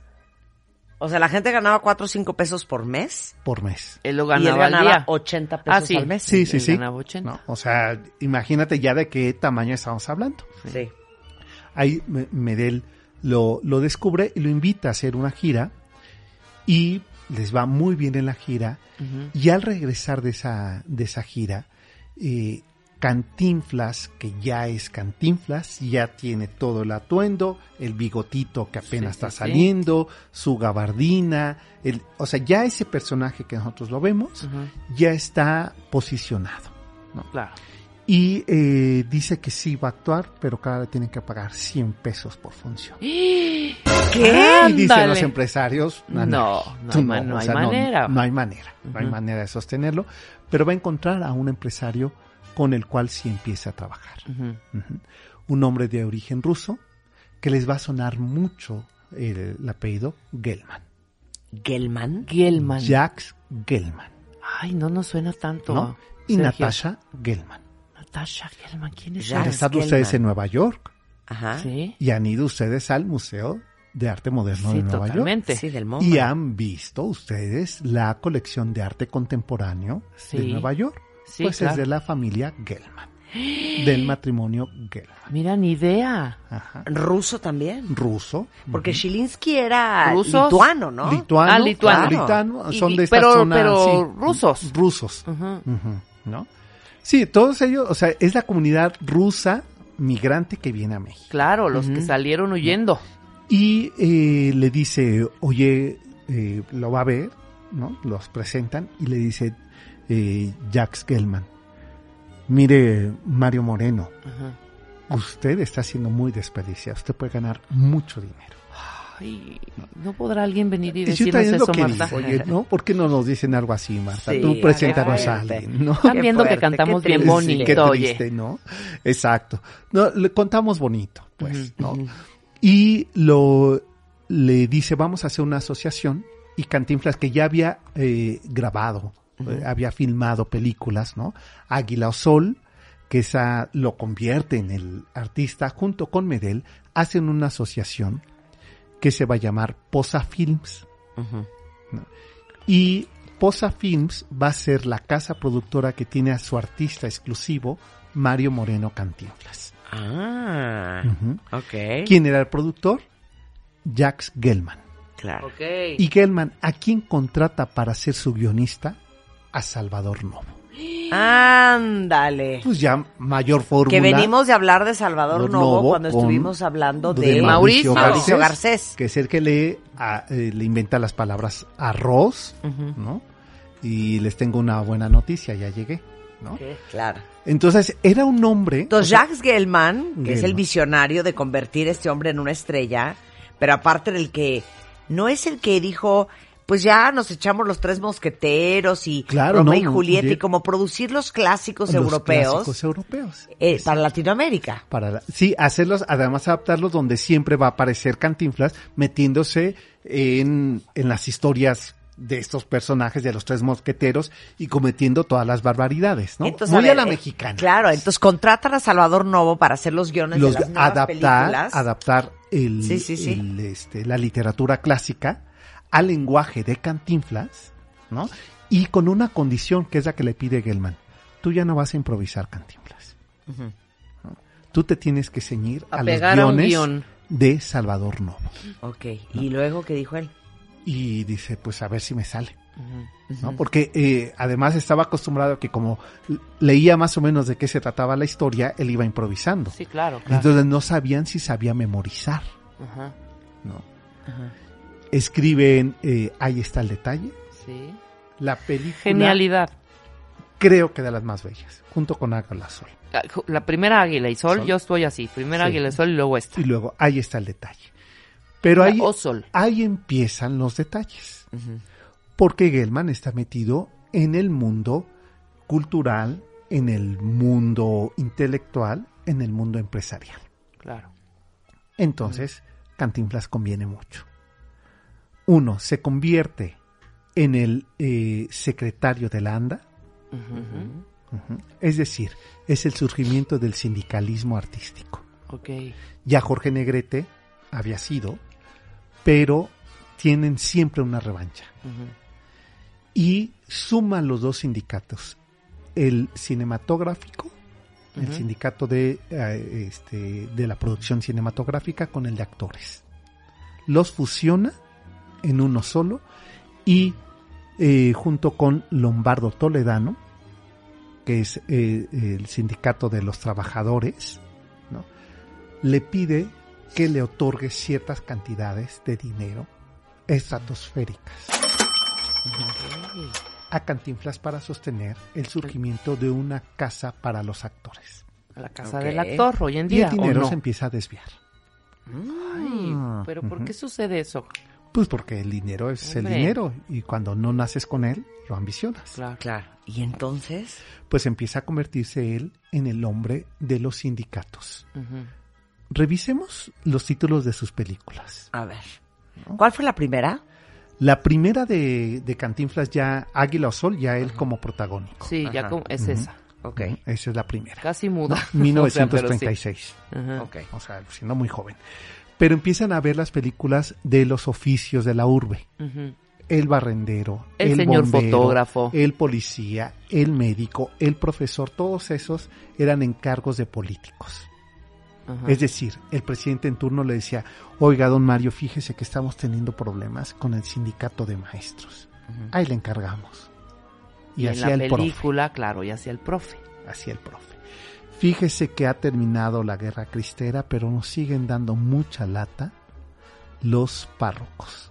O sea, la gente ganaba 4 o 5 pesos por mes. Por mes. Él lo y él ganaba al día. 80 pesos Ah, sí. al mes. Sí, sí, Él sí. ganaba 80. ¿No? O sea, imagínate ya de qué tamaño estamos hablando. Sí. Ahí Me- Medel lo, lo descubre y lo invita a hacer una gira y les va muy bien en la gira y al regresar de esa, de esa gira, eh, Cantinflas, que ya es Cantinflas, ya tiene todo el atuendo, el bigotito que apenas Sí, está sí. saliendo, su gabardina, el, o sea, ya ese personaje que nosotros lo vemos, ya está posicionado. Claro. Y eh, dice que sí va a actuar, pero cada vez tienen que pagar 100 pesos por función. (gasps) ¿Qué? Y dicen los empresarios, No, no hay no hay manera. No, hay manera, no hay manera de sostenerlo, pero va a encontrar a un empresario con el cual sí empieza a trabajar. Un hombre de origen ruso que les va a sonar mucho el, el apellido Gelman. Gelman. Gelman. Jacques Gelman, Ay, no nos suena tanto. ¿no? Y Sergio. Natasha Gelman. Natasha Gelman, ¿quién es Ya. Han estado ustedes en Nueva York Ajá. Sí. y han ido ustedes al Museo de Arte Moderno Sí, de Nueva York. totalmente. Sí, del MoMA. Y han visto ustedes la colección de arte contemporáneo de. Nueva York. Sí, pues claro. es de la familia Gelman. del matrimonio Gelman. Mira, ni idea. Ajá. Ruso también. Ruso. Porque Shilinsky era ¿Rusos? lituano, ¿no? Lituano. Ah, lituano. claro, lituano, Y- son y- de esta pero- zona, pero sí, rusos. Rusos. ¿No? Sí, todos ellos, o sea, es la comunidad rusa migrante que viene a México. Claro, los que salieron huyendo. Y eh, le dice, oye, eh, lo va a ver, ¿no? Los presentan y le dice eh, Jax Gelman, mire Mario Moreno, Ajá. usted está siendo muy desperdiciado, usted puede ganar mucho dinero. Ay, ¿no podrá alguien venir y Y yo decirnos lo eso, que Marta? digo, oye, ¿no? ¿Por qué no nos dicen algo así, Marta? Sí, Tú preséntanos a alguien, ¿no? Están viendo que cantamos qué bien triste. bonito, Qué oye. triste, ¿no? Exacto. No, le contamos bonito, pues, ¿no? Y lo le dice, vamos a hacer una asociación. Y Cantinflas, que ya había eh, grabado, eh, había filmado películas, ¿no? Águila o Sol, que esa lo convierte en el artista, junto con Medel, hacen una asociación que se va a llamar Posa Films. Y Posa Films va a ser la casa productora que tiene a su artista exclusivo, Mario Moreno Cantinflas. Ah, ok. ¿Quién era el productor? Jax Gelman. Claro. Y Gelman, ¿a quién contrata para ser su guionista? A Salvador Novo. Ándale. Pues ya mayor fórmula. Que venimos de hablar de Salvador Novo, Novo cuando estuvimos hablando de de, Mauricio Mauricio Garcés. Garcés. que es el que lee, a- eh, le inventa las palabras arroz. ¿no? Y les tengo una buena noticia, ya llegué, ¿no? Claro. Entonces, era un hombre... Entonces, Jacques Gelman, que es el visionario de convertir a este hombre en una estrella, pero aparte del que no es el que dijo, pues ya nos echamos los tres mosqueteros y Claro, Romeo no, y Julieta y como producir los clásicos los europeos clásicos europeos. eh, para Latinoamérica. Para la- sí, hacerlos, además adaptarlos donde siempre va a aparecer Cantinflas metiéndose en, en las historias de estos personajes de los tres mosqueteros y cometiendo todas las barbaridades, ¿no? Entonces, Muy a la eh, mexicana. Claro, entonces contratan a Salvador Novo para hacer los guiones los de las nuevas adaptar, películas. adaptar el, Sí, sí, sí. el, este, la literatura clásica al lenguaje de Cantinflas, ¿no? Y con una condición que es la que le pide Gelman. Tú ya no vas a improvisar Cantinflas. Tú te tienes que ceñir A a, los guiones de Salvador Novo. Ok, ¿y luego qué dijo él? Y dice, pues a ver si me sale. Porque eh, además estaba acostumbrado a que como leía más o menos de qué se trataba la historia, él iba improvisando. Sí, claro, claro. Entonces no sabían si sabía memorizar. Ajá. ¿no? Ajá. Escriben, eh, ahí está el detalle. Sí. La película. Genialidad. Creo que de las más bellas, junto con Águila Sol. Ah, La primera Águila y Sol, Sol. yo estoy así. Primera Sí. Águila y Sol y luego esta. Y luego, ahí está el detalle. Pero ahí, Sol. ahí empiezan los detalles. Porque Gelman está metido en el mundo cultural, en el mundo intelectual, en el mundo empresarial. Claro. Entonces, Cantinflas conviene mucho. Uno, se convierte en el eh, secretario de la ANDA, es decir, es el surgimiento del sindicalismo artístico. Ya Jorge Negrete había sido, pero tienen siempre una revancha. Y suma los dos sindicatos, el cinematográfico, el sindicato de, eh, este, de la producción cinematográfica con el de actores. Los fusiona en uno solo y eh, junto con Lombardo Toledano, que es eh, el sindicato de los trabajadores, ¿no? le pide que le otorgue ciertas cantidades de dinero estratosféricas a Cantinflas para sostener el surgimiento de una casa para los actores. A la casa del actor hoy en Y día. el ¿o dinero no? se empieza a desviar. Ay, pero ¿por qué sucede eso? Pues porque el dinero es Hombre. el dinero y cuando no naces con él, lo ambicionas. Claro. Claro. ¿Y entonces? Pues empieza a convertirse él en el hombre de los sindicatos. Revisemos los títulos de sus películas. A ver. ¿Cuál fue la primera? La primera de, de Cantinflas ya, Águila o Sol, ya él como protagónico. Sí, ya como es esa. Ok. Esa es la primera. Casi muda. No, (laughs) O sea, sí. 1936. Ajá. Ok. O sea, siendo muy joven. Pero empiezan a ver las películas de los oficios de la urbe. El barrendero, El el, señor bombero, fotógrafo. el policía, el médico, el profesor, todos esos eran encargos de políticos. Es decir, el presidente en turno le decía, oiga, don Mario, fíjese que estamos teniendo problemas con el sindicato de maestros. Ahí le encargamos. Y, y en hacía la el profe. película, claro, y hacía el profe. Hacía el profe. Fíjese que ha terminado la guerra cristera, pero nos siguen dando mucha lata los párrocos.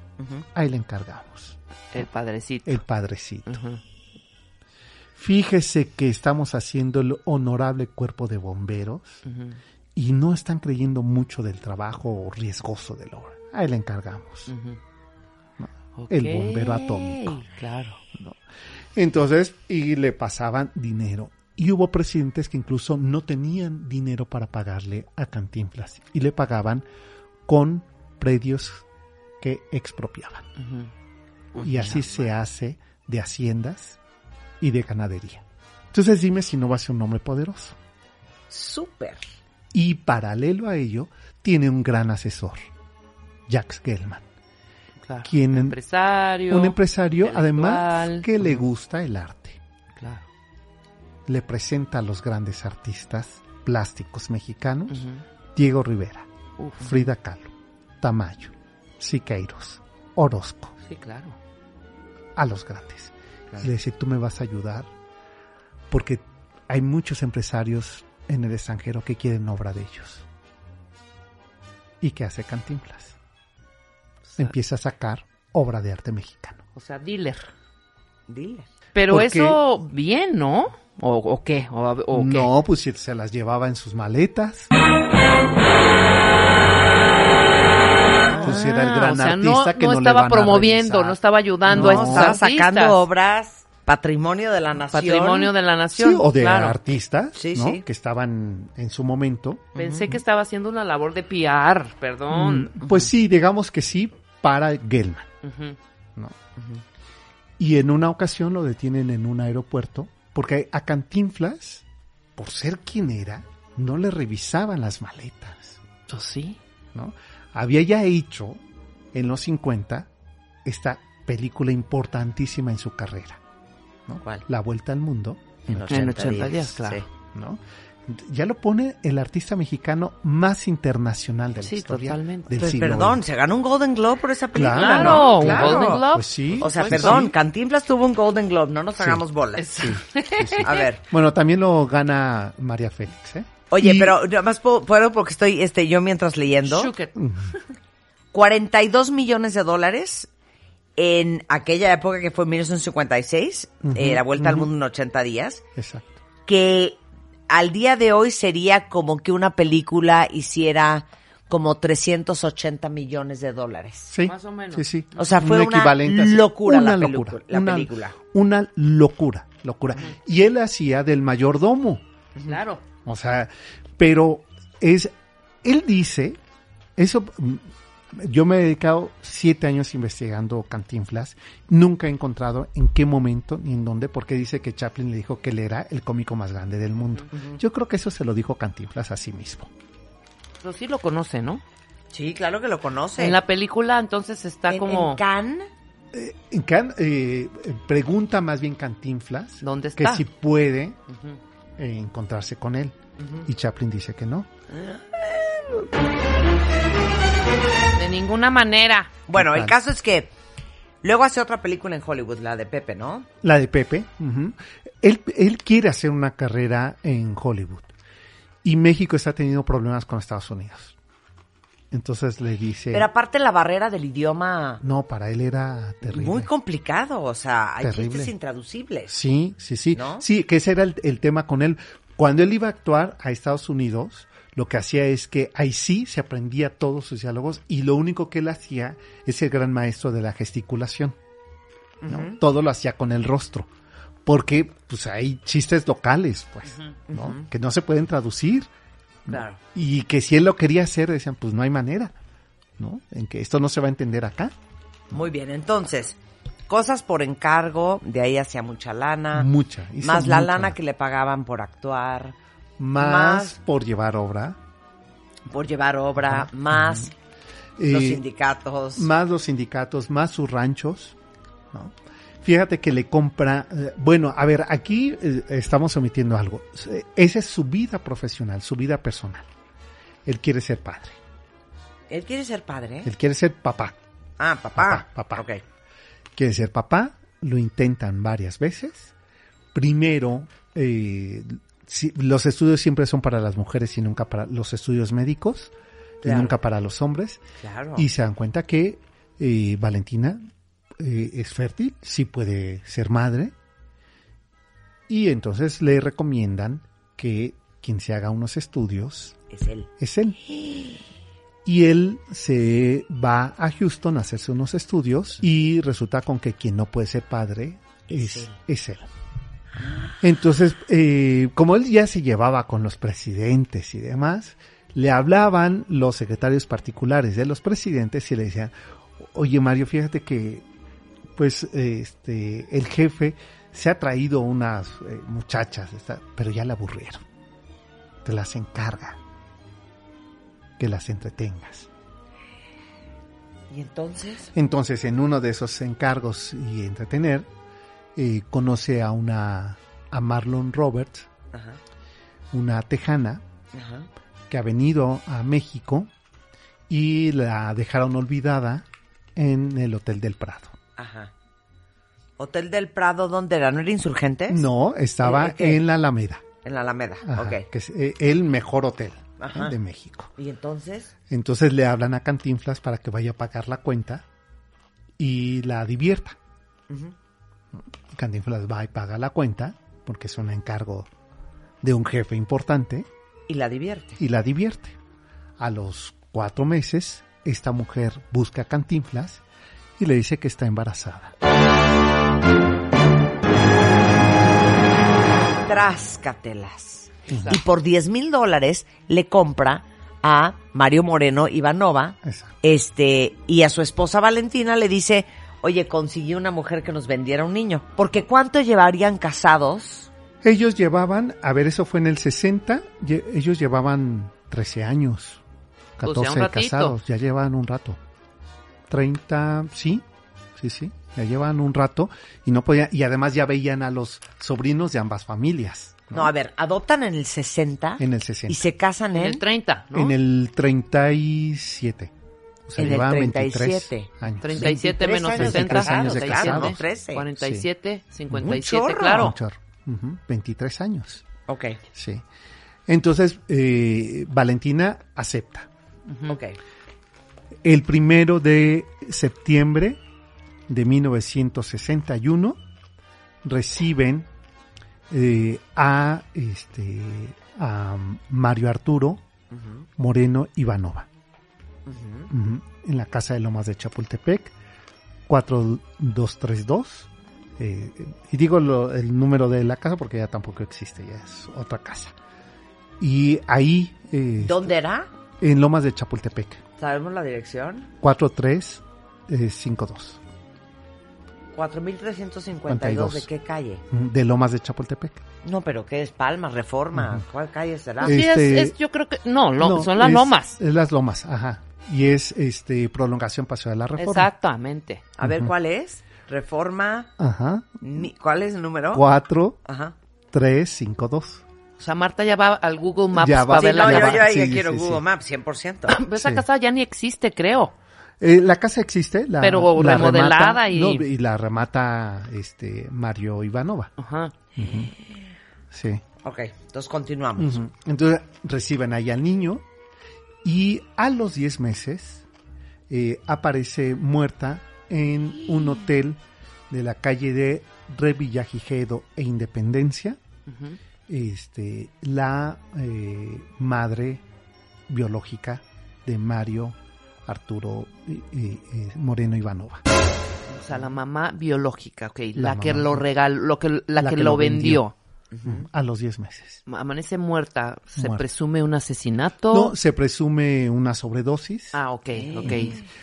Ahí le encargamos. El padrecito. El padrecito. Fíjese que estamos haciendo el honorable cuerpo de bomberos y no están creyendo mucho del trabajo riesgoso de la obra. Ahí le encargamos. El bombero atómico. Claro. Entonces, y le pasaban dinero. Y hubo presidentes que incluso no tenían dinero para pagarle a Cantinflas y le pagaban con predios que expropiaban. Y así se hace de haciendas y de ganadería. Entonces dime si no va a ser un hombre poderoso. Súper. Y paralelo a ello, tiene un gran asesor, Jacques Gelman, Claro. quien Un empresario. un empresario además que le gusta el arte. Le presenta a los grandes artistas plásticos mexicanos. Diego Rivera. Frida Kahlo, Tamayo, Siqueiros, Orozco, Sí, claro. a los grandes. Claro. Y le dice, tú me vas a ayudar porque hay muchos empresarios en el extranjero que quieren obra de ellos. ¿Y qué hace Cantinflas? Empieza a sacar obra de arte mexicano. O sea, dealer. Dile. Pero Porque- eso, bien, ¿no? ¿O, o qué? ¿O, o qué? No, pues si se las llevaba en sus maletas. Pues era el Ah, gran o sea, artista no, que no no, le estaba van promoviendo, no estaba ayudando a estos Estaba artistas. sacando obras, patrimonio de la nación. Patrimonio de la nación. Sí, o de claro. artistas, Sí, ¿no? sí. Que estaban en su momento. Pensé que estaba haciendo una labor de PR, perdón. Mm, Pues sí, digamos que sí, para Gelman. ¿no? Y en una ocasión lo detienen en un aeropuerto porque a Cantinflas, por ser quien era, no le revisaban las maletas. Pues sí. ¿no? Había ya hecho en los 50 esta película importantísima en su carrera. ¿no? ¿Cuál? La Vuelta al Mundo. En En 80, 80 días, claro. sí. ¿no? Ya lo pone el artista mexicano más internacional de la Sí, historia. totalmente. del Pues siglo perdón, se ganó un Golden Globe por esa película. Claro, ¿no? un Claro. Golden Globe. Pues sí. O sea, pues perdón, sí. Cantinflas tuvo un Golden Globe, no nos Sí. hagamos bolas. Sí, sí, sí. (laughs) A ver, Bueno, también lo gana María Félix, ¿eh? oye, Y- pero nada más puedo, puedo porque estoy este, yo mientras leyendo. Shook it. 42 millones de dólares en aquella época que fue 1956, Ujú, eh, la vuelta al mundo en 80 días, Exacto. que al día de hoy sería como que una película hiciera como 380 millones de dólares. Sí, Más o menos. sí, sí. O sea, fue Un una locura la Una pelicu- la una, película. Una locura, locura. Y él hacía del mayordomo. Claro. O sea, pero es, él dice, eso, yo me he dedicado siete años investigando Cantinflas, nunca he encontrado en qué momento ni en dónde, porque dice que Chaplin le dijo que él era el cómico más grande del mundo. Yo creo que eso se lo dijo Cantinflas a sí mismo. Pero sí lo conoce, ¿no? Sí, claro que lo conoce. En la película entonces está En- como... en Cannes, En Can- eh, pregunta más bien Cantinflas ¿Dónde que está? si puede eh, encontrarse con él. Y Chaplin dice que no. De ninguna manera. Bueno, el caso es que luego hace otra película en Hollywood, la de Pepe, ¿no? La de Pepe. ujú. él, él quiere hacer una carrera en Hollywood. Y México está teniendo problemas con Estados Unidos. Entonces le dice... Pero aparte la barrera del idioma no, para él era terrible. muy complicado, o sea, hay Terrible. chistes intraducibles. Sí, sí, sí. ¿No? Sí, que ese era el, el tema con él. Cuando él iba a actuar a Estados Unidos, lo que hacía es que ahí sí se aprendía todos sus diálogos y lo único que él hacía es el gran maestro de la gesticulación. Todo lo hacía con el rostro. Porque pues hay chistes locales, pues. Que no se pueden traducir. Y que si él lo quería hacer, decían, pues no hay manera, ¿no? En que esto no se va a entender acá. Muy bien, entonces, cosas por encargo, de ahí hacía mucha lana. Mucha, Más la lana que le pagaban por actuar, Más, Más- por llevar obra. por llevar obra, más los Eh, sindicatos. más los sindicatos, más sus ranchos, ¿no? Fíjate que le compra, eh, bueno, a ver, aquí eh, estamos omitiendo algo. Esa es su vida profesional, su vida personal. Él quiere ser padre, Él quiere ser padre. él quiere ser papá, Ah, papá. Papá, papá. Ok. quiere ser papá, lo intentan varias veces. Primero, eh, si- los estudios siempre son para las mujeres y nunca para los estudios médicos, Claro. y nunca para los hombres. Claro. Y se dan cuenta que eh, Valentina eh, es fértil, sí puede ser madre. Y entonces le recomiendan que quien se haga unos estudios Es él. es él. Y él se va a Houston a hacerse unos estudios y resulta con que quien no puede ser padre Es es, él. es él. Entonces, eh, como él ya se llevaba con los presidentes y demás, le hablaban los secretarios particulares de los presidentes y le decían, oye Mario, fíjate que pues este el jefe se ha traído unas eh, muchachas, pero ya la aburrieron. Te las encarga que las entretengas. ¿Y entonces? Entonces, en uno de esos encargos y entretener, eh, conoce a una a Marlon Roberts, Ajá, una tejana ajá. que ha venido a México y la dejaron olvidada en el Hotel del Prado. Ajá. Hotel del Prado, ¿dónde era? ¿No era Insurgentes? No, estaba ¿Eh, qué? en la Alameda. En la Alameda, Ajá, ok. Que es eh, el mejor hotel. Ajá. de México. ¿Y entonces? Entonces le hablan a Cantinflas para que vaya a pagar la cuenta y la divierta. Ujú. Cantinflas va y paga la cuenta porque es un encargo de un jefe importante Y la divierte. y la divierte. A los cuatro meses, esta mujer busca a Cantinflas y le dice que está embarazada. Tráscatelas. Y por 10 mil dólares le compra a Mario Moreno Ivanova, Exacto. este, y a su esposa Valentina le dice, oye, conseguí una mujer que nos vendiera un niño. Porque ¿cuánto llevarían casados? Ellos llevaban, a ver, eso fue en el 60, lle- ellos llevaban 13 años, Pues ya 14 un ratito. casados, ya llevan un rato. 30, sí, sí, sí, ya llevan un rato y no podían, y además ya veían a los sobrinos de ambas familias. No, a ver, adoptan en el 60 En el 60. y se casan En en, el 30, ¿no? En el 37. O sea, En el llevaban 37. 23 años. 37 menos 23 60, años de años de 37, casados. 13. 47, Un 57, chorro. claro. Un chorro. Ujú, 23 años. Ok, Sí. Entonces, eh, Valentina acepta. ok. El primero de septiembre de 1961 reciben eh, a este a Mario Arturo Moreno Ivanova En la casa de Lomas de Chapultepec 4232 eh, y digo lo- el número de la casa porque ya tampoco existe ya es otra casa y ahí eh, ¿Dónde era? en Lomas de Chapultepec ¿Sabemos la dirección? 4352 4352, ¿de qué calle? de Lomas de Chapultepec. No, pero ¿qué es? Palma, Reforma. ¿Cuál calle será? Sí, Este- es, es- yo creo que... No, lo- No, son las es- lomas. Es las Lomas, ajá. Y es este prolongación Paseo de la Reforma. Exactamente. A ver. ¿cuál es? Reforma. Ajá. ni- ¿Cuál es el número? 4 Ajá. 3 5 2. O sea, Marta ya va al Google Maps Ya va. para Sí, ver no, la yo, casa. yo ahí Sí, quiero sí, Google sí. Maps, 100%. Pero (coughs) esa Sí. casa ya ni existe, creo. Eh, la casa existe, la, Pero la remodelada remata- y- no, y la remata este Mario Ivanova. Ajá. Sí. Ok, entonces continuamos. Entonces reciben ahí al niño y a los 10 meses eh, aparece muerta en un hotel de la calle de Revillagigedo e Independencia. Este, la eh, madre biológica de Mario Arturo eh, Moreno Ivanova. O sea, la mamá biológica, ok. La, La que lo regaló, lo que, la, La que, que lo lo vendió. Vendió. A los 10 meses. Amanece muerta. ¿Se Muerta. presume un asesinato? No, se presume una sobredosis. Ah, ok, ok.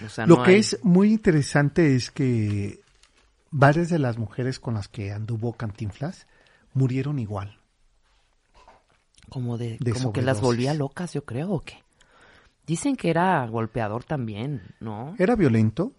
O sea, Lo no que hay- es muy interesante es que varias de las mujeres con las que anduvo Cantinflas murieron igual. Como, de, de como que las volvía locas, yo creo, ¿o qué? Dicen que era golpeador también, ¿no? Era violento.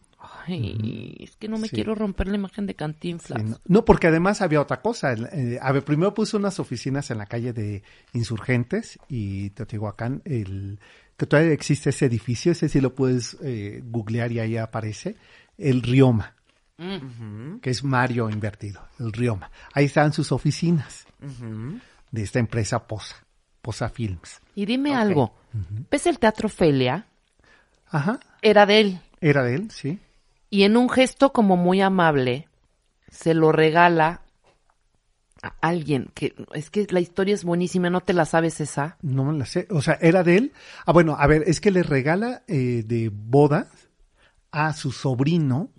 Ay, es que no me Sí. quiero romper la imagen de Cantinflas. Sí, no, no, porque además había otra cosa. Eh, a ver, primero puso unas oficinas en la calle de Insurgentes y Teotihuacán, el, que todavía existe ese edificio, ese sí lo puedes eh, googlear y ahí aparece, el Rioma, Mm. que es Mario invertido, el Rioma. Ahí están sus oficinas de esta empresa Posa, Posa Films. Y dime algo, ¿ves el teatro Felia? Ajá, Era de él. era de él, sí. Y en un gesto como muy amable, se lo regala a alguien que es que la historia es buenísima, ¿no te la sabes esa? No me la sé. O sea, era de él. Ah, bueno, a ver, es que le regala eh, de boda a su sobrino,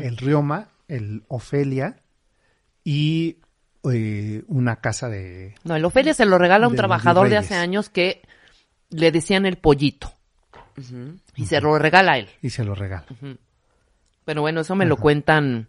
el Rioma, el Ofelia, y eh, una casa de... No, el Ofelia se lo regala a un De trabajador de hace años que le decían el pollito. Y se lo regala a él. Y se lo regala. Pero bueno, eso me lo cuentan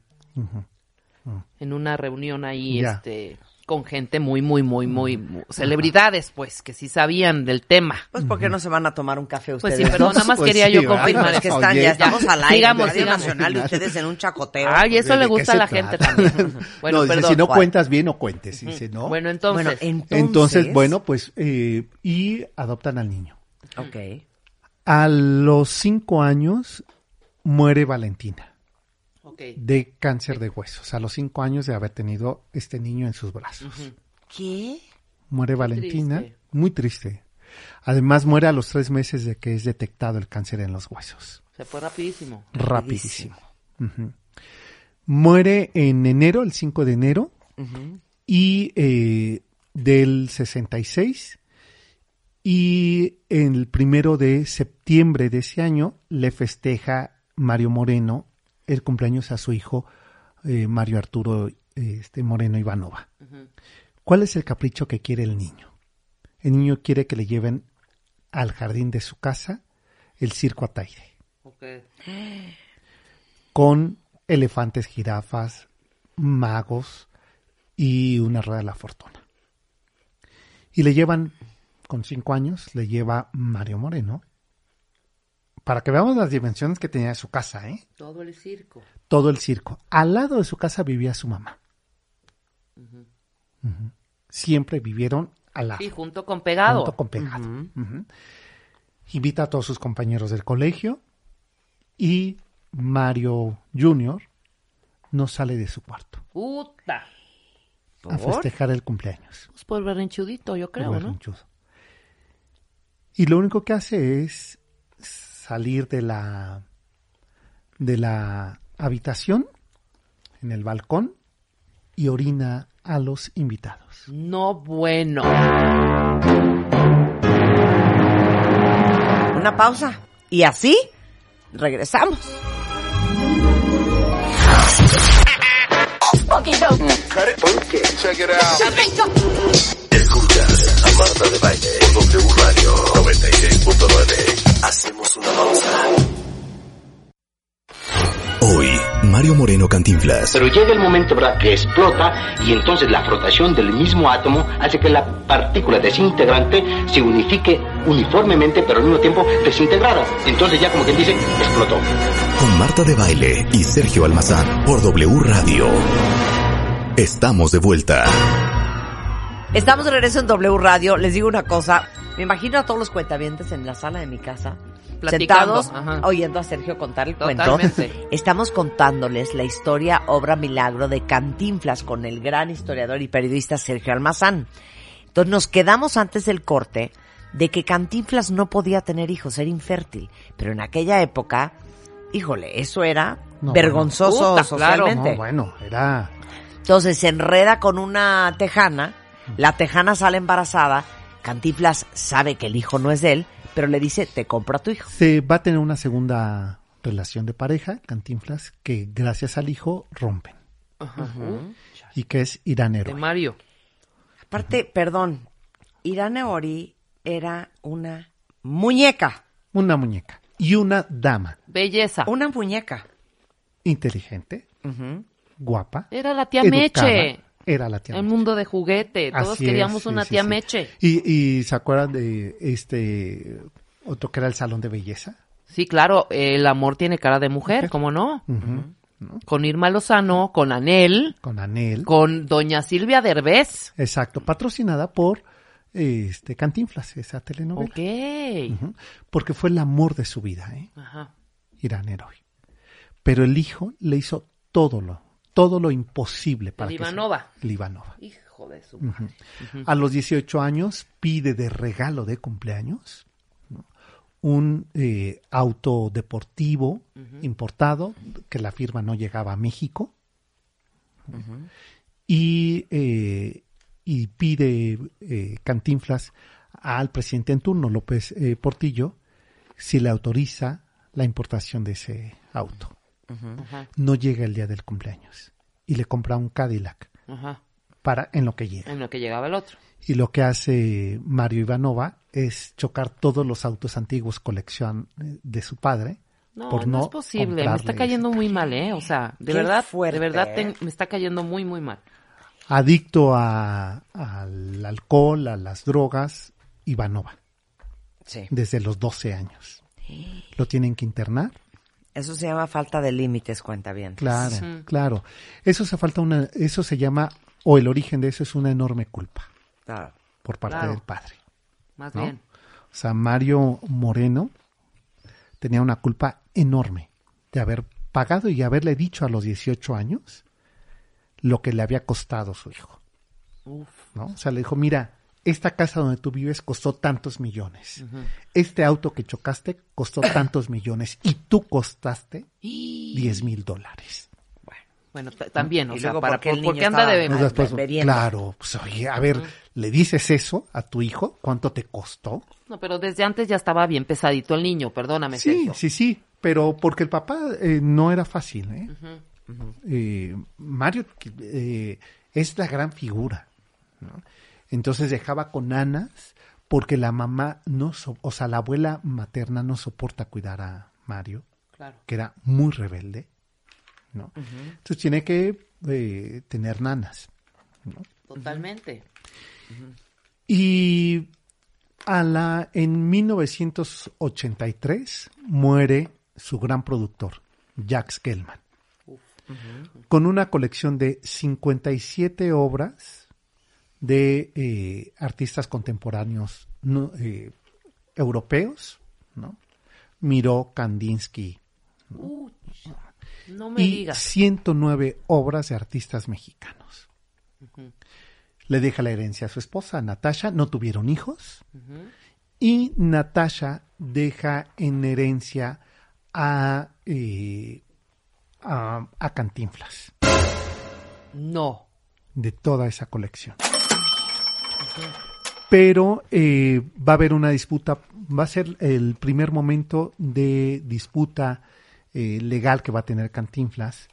en una reunión ahí, Ya. este, con gente muy, muy, muy, muy, muy- celebridades, pues, que sí sabían del tema. Pues, ¿por qué no se van a tomar un café Pues ustedes? sí, pero nada más Pues quería sí, yo confirmar. Es que están, Oye, ya estamos al aire, Sigamos, Radio sigamos. Nacional y ustedes en un chacoteo. Ay, eso ¿De le gusta a la gente también. (laughs) Bueno, no, dice, perdón. si no cuentas bien, no cuentes. Dice, ¿no? Bueno, entonces. Bueno, entonces, Entonces, bueno, pues, eh, y adoptan al niño. Ok. A los cinco años muere Valentina Ok. de cáncer de huesos. A los cinco años de haber tenido este niño en sus brazos. ¿Qué? Muere Valentina, triste. muy triste. Además muere a los tres meses de que es detectado el cáncer en los huesos. Se fue rapidísimo. Rapidísimo. Muere en enero, el 5 de enero, y eh, del 66. Y el primero de septiembre de ese año le festeja Mario Moreno el cumpleaños a su hijo eh, Mario Arturo este, Moreno Ivanova. ¿Cuál es el capricho que quiere el niño? El niño quiere que le lleven al jardín de su casa el circo Ataire Ok. con elefantes, jirafas, magos y una rueda de la fortuna. Y le llevan, con cinco años, le lleva Mario Moreno, para que veamos las dimensiones que tenía su casa, ¿eh? Todo el circo. Todo el circo. Al lado de su casa vivía su mamá. Siempre vivieron al lado. Sí, junto con pegado. Junto con pegado. Invita a todos sus compañeros del colegio y Mario Junior no sale de su cuarto Puta. a festejar el cumpleaños. Pues por berrinchudito, yo creo, Muy ¿no? Y lo único que hace es salir de la de la habitación en el balcón y orina a los invitados. No bueno. Una pausa. Y así regresamos. Escuchas a Marta de Baile por W Radio 96.9. Hacemos una pausa. Hoy, Mario Moreno Cantinflas Pero llega el momento, ¿verdad?, que explota y entonces la frotación del mismo átomo hace que la partícula desintegrante se unifique uniformemente, pero al mismo tiempo desintegrada. Entonces ya como quien dice, explotó. con Marta de Baile y Sergio Almazán por W Radio. Estamos de vuelta. Estamos de regreso en W Radio. Les digo una cosa. Me imagino a todos los cuentavientes en la sala de mi casa. Platicando, Sentados, ajá. oyendo a Sergio contar el Totalmente. cuento. Estamos contándoles la historia, obra milagro de Cantinflas con el gran historiador y periodista Sergio Almazán. Entonces nos quedamos antes del corte de que Cantinflas no podía tener hijos, era infértil. Pero en aquella época, híjole, eso era No, vergonzoso bueno. Puta, claro. socialmente. No, bueno, era Entonces se enreda con una tejana, la tejana sale embarazada, Cantinflas sabe que el hijo no es de él, pero le dice, te compro a tu hijo. se va a tener una segunda relación de pareja, Cantinflas, que gracias al hijo rompen y que es Irán De. Mario. Aparte, perdón, Ori era una muñeca, Una muñeca y una dama Belleza. una muñeca. inteligente, guapa, Era la tía educada. Meche. Era la tía El Meche. mundo de juguete. Todos Así queríamos es, una sí, tía sí. Meche. Y, y se acuerdan de este otro que era el salón de belleza. Sí, claro, el amor tiene cara de mujer, ¿cómo no? Con Irma Lozano, con Anel, Con Anel. con Doña Silvia Derbez. Exacto, patrocinada por este Cantinflas, esa telenovela. Ok. Porque fue el amor de su vida, ¿eh? Ajá. Irán Héroe. Pero el hijo le hizo todo lo, todo lo imposible para El que se-. Hijo de su madre. A los 18 años pide de regalo de cumpleaños ¿no? un eh, auto deportivo importado que la firma no llegaba a México y, eh, y pide eh, Cantinflas al presidente en turno, López eh, Portillo, si le autoriza la importación de ese auto. Ajá. No llega el día del cumpleaños y le compra un Cadillac Ajá. para en lo que llega. En lo que llegaba el otro. Y lo que hace Mario Ivanova es chocar todos los autos antiguos colección eh, de su padre. No, por no, no es posible. Me está cayendo muy mal, ¿eh? O sea, de Qué verdad, fuerte, de verdad ¿eh? me está cayendo muy, muy mal. adicto a, al alcohol, a las drogas, Ivanova. Sí. Desde los 12 años. Lo tienen que internar. Eso se llama falta de límites, cuenta bien. Claro, claro. Eso se falta una, eso se llama, o el origen de eso es una enorme culpa. Claro. Por parte Claro. del padre. Más ¿no? bien. O sea, Mario Moreno tenía una culpa enorme de haber pagado y haberle dicho a los 18 años lo que le había costado su hijo. Uf. ¿no? O sea, le dijo, mira, esta casa donde tú vives costó tantos millones. Este auto que chocaste costó (coughs) tantos millones y tú costaste 10 mil dólares. Bueno, también, o Y sea, luego, para, ¿por qué el ¿por, por niño anda de... después, claro, pues oye, a ver, le dices eso a tu hijo, ¿cuánto te costó? No, pero desde antes ya estaba bien pesadito el niño, perdóname, Sí, Sergio. sí, sí, pero porque el papá eh, no era fácil, ¿eh? Eh, Mario eh, es la gran figura, ¿no? Entonces dejaba con Anas porque la mamá no, so- o sea, la abuela materna no soporta cuidar a Mario, Claro. que era muy rebelde, ¿no? Entonces tiene que eh, tener nanas, ¿no? Totalmente. Y a la, en 1983 muere su gran productor, Jax Gelman, con una colección de 57 obras de eh, artistas contemporáneos no, eh, europeos, ¿no? Miró Kandinsky Uy, no me y digas. 109 obras de artistas mexicanos. Le deja la herencia a su esposa, Natasha, no tuvieron hijos. Y Natasha deja en herencia a, eh, a, a Cantinflas, No. de toda esa colección. Pero eh, va a haber una disputa, va a ser el primer momento de disputa eh, legal que va a tener Cantinflas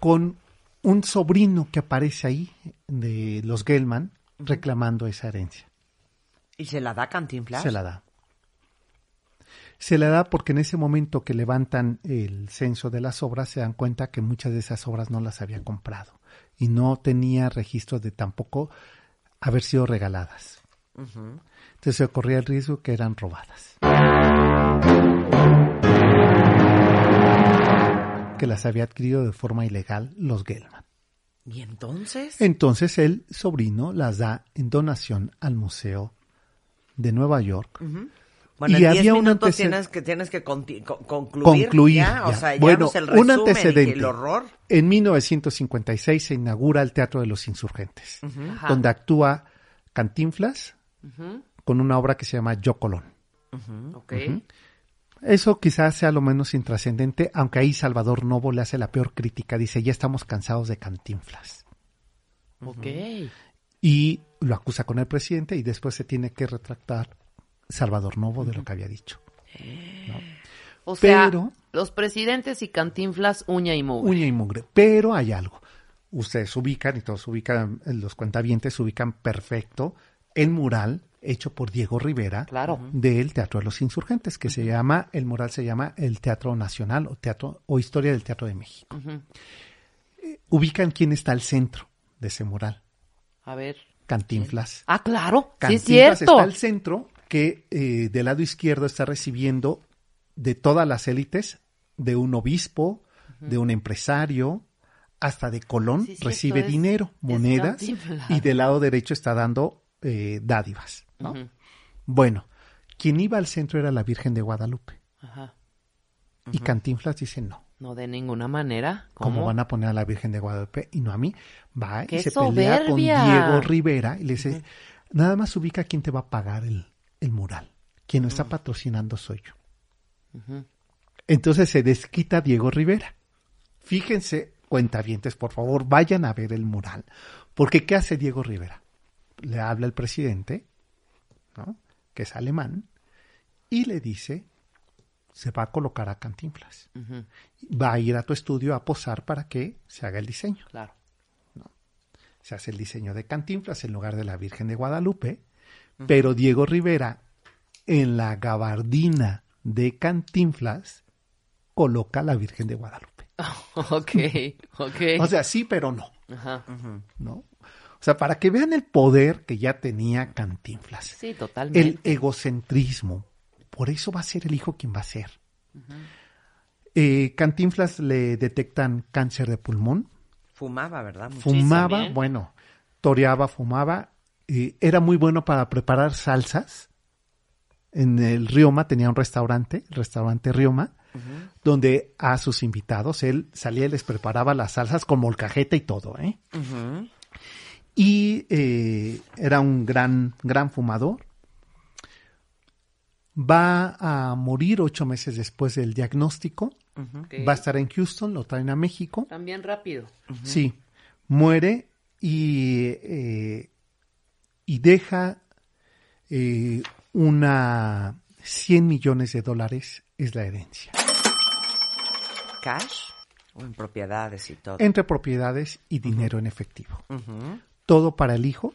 con un sobrino que aparece ahí de los Gelman reclamando esa herencia. ¿Y se la da Cantinflas? Se la da. Se la da porque en ese momento que levantan el censo de las obras se dan cuenta que muchas de esas obras no las había comprado y no tenía registro de tampoco haber sido regaladas. Ujú. Entonces se corría el riesgo que eran robadas. Que las había adquirido de forma ilegal los Gelman. ¿Y entonces? Entonces el sobrino las da en donación al Museo de Nueva York. Bueno, Y en 10 había un minutos tienes que, tienes que concluir. concluir. ya, O sea, ya bueno, el un resumen antecedente. el horror. En 1956 se inaugura el Teatro de los Insurgentes, donde actúa Cantinflas con una obra que se llama Yo Colón. Ok. Ujú. Eso quizás sea lo menos intrascendente, aunque ahí Salvador Novo le hace la peor crítica. Dice, ya estamos cansados de Cantinflas. Ok. Y lo acusa con el presidente y después se tiene que retractar Salvador Novo de lo que había dicho. O sea, Pero- los presidentes y cantinflas, uña y mugre. Uña y mugre. Pero hay algo. Ustedes ubican, y todos ubican, los cuentavientes ubican perfecto el mural hecho por Diego Rivera Claro. del Teatro de los Insurgentes, que se llama, el mural se llama el Teatro Nacional o Teatro o Historia del Teatro de México. Ujú. Ubican quién está al centro de ese mural. A ver. Cantinflas. Ah, claro. Sí, es Cantinflas cierto. está al centro, que eh, del lado izquierdo está recibiendo de todas las élites, de un obispo, de un empresario, hasta de Colón, Sí, recibe dinero, es monedas, y del lado derecho está dando eh, dádivas. ¿no? Bueno, quien iba al centro era la Virgen de Guadalupe. Ajá. Y Cantinflas dice no. No de ninguna manera. ¿Cómo ¿Cómo? van a poner a la Virgen de Guadalupe y no a mí? Va ¡Qué y se pelea con! Diego Rivera y le dice, nada más ubica quién te va a pagar el, el mural. Quien lo está patrocinando soy yo. Entonces se desquita Diego Rivera. Fíjense, cuentavientes, por favor, vayan a ver el mural. Porque ¿qué hace Diego Rivera? Le habla el presidente, ¿no? que es alemán, y le dice, se va a colocar a Cantinflas. Va a ir a tu estudio a posar para que se haga el diseño. Claro. Se hace el diseño de Cantinflas en lugar de la Virgen de Guadalupe, pero Diego Rivera en la gabardina de Cantinflas coloca la Virgen de Guadalupe. (laughs) ok, ok. O sea, sí, pero no, Ajá. ¿no? O sea, para que vean el poder que ya tenía Cantinflas. Sí, totalmente. El egocentrismo. Por eso va a ser el hijo quien va a ser. eh, Cantinflas le detectan cáncer de pulmón. Fumaba, ¿verdad? Muchísimo. Fumaba, bueno, toreaba, fumaba. Eh, era muy bueno para preparar salsas. En el Rioma tenía un restaurante, el restaurante Rioma, donde a sus invitados él salía y les preparaba las salsas con molcajete y todo, ¿eh? Y eh, era un gran, gran fumador. Va a morir ocho meses después del diagnóstico. Va a estar en Houston, lo traen a México. También rápido. Sí, muere y, eh, y deja eh, una 100 millones de dólares es la herencia. ¿Cash? ¿O en propiedades y todo? Entre propiedades y dinero en efectivo. Todo para el hijo.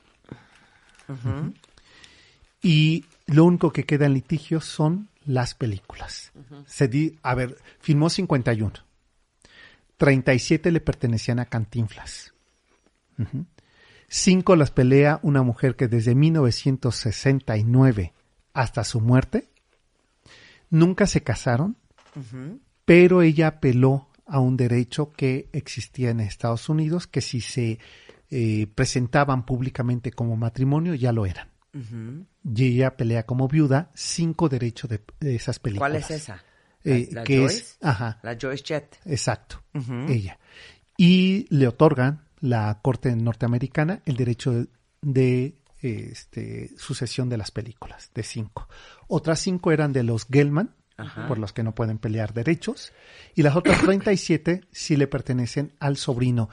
Y lo único que queda en litigio son las películas. Se di, a ver, filmó 51. 37 le pertenecían a Cantinflas. Cinco las pelea una mujer que desde 1969 hasta su muerte nunca se casaron, pero ella apeló a un derecho que existía en Estados Unidos, que si se eh, presentaban públicamente como matrimonio ya lo eran. Y ella pelea como viuda cinco derechos de, de esas películas. ¿Cuál es esa? Eh, ¿La- la que Joyce? es, ajá, La Joyce exacto, ella. Y le otorgan la Corte norteamericana el derecho de, de, este, sucesión de las películas, de cinco. Otras cinco eran de los Gelman, Ajá. por los que no pueden pelear derechos, y las otras (coughs) 37 sí le pertenecen al sobrino.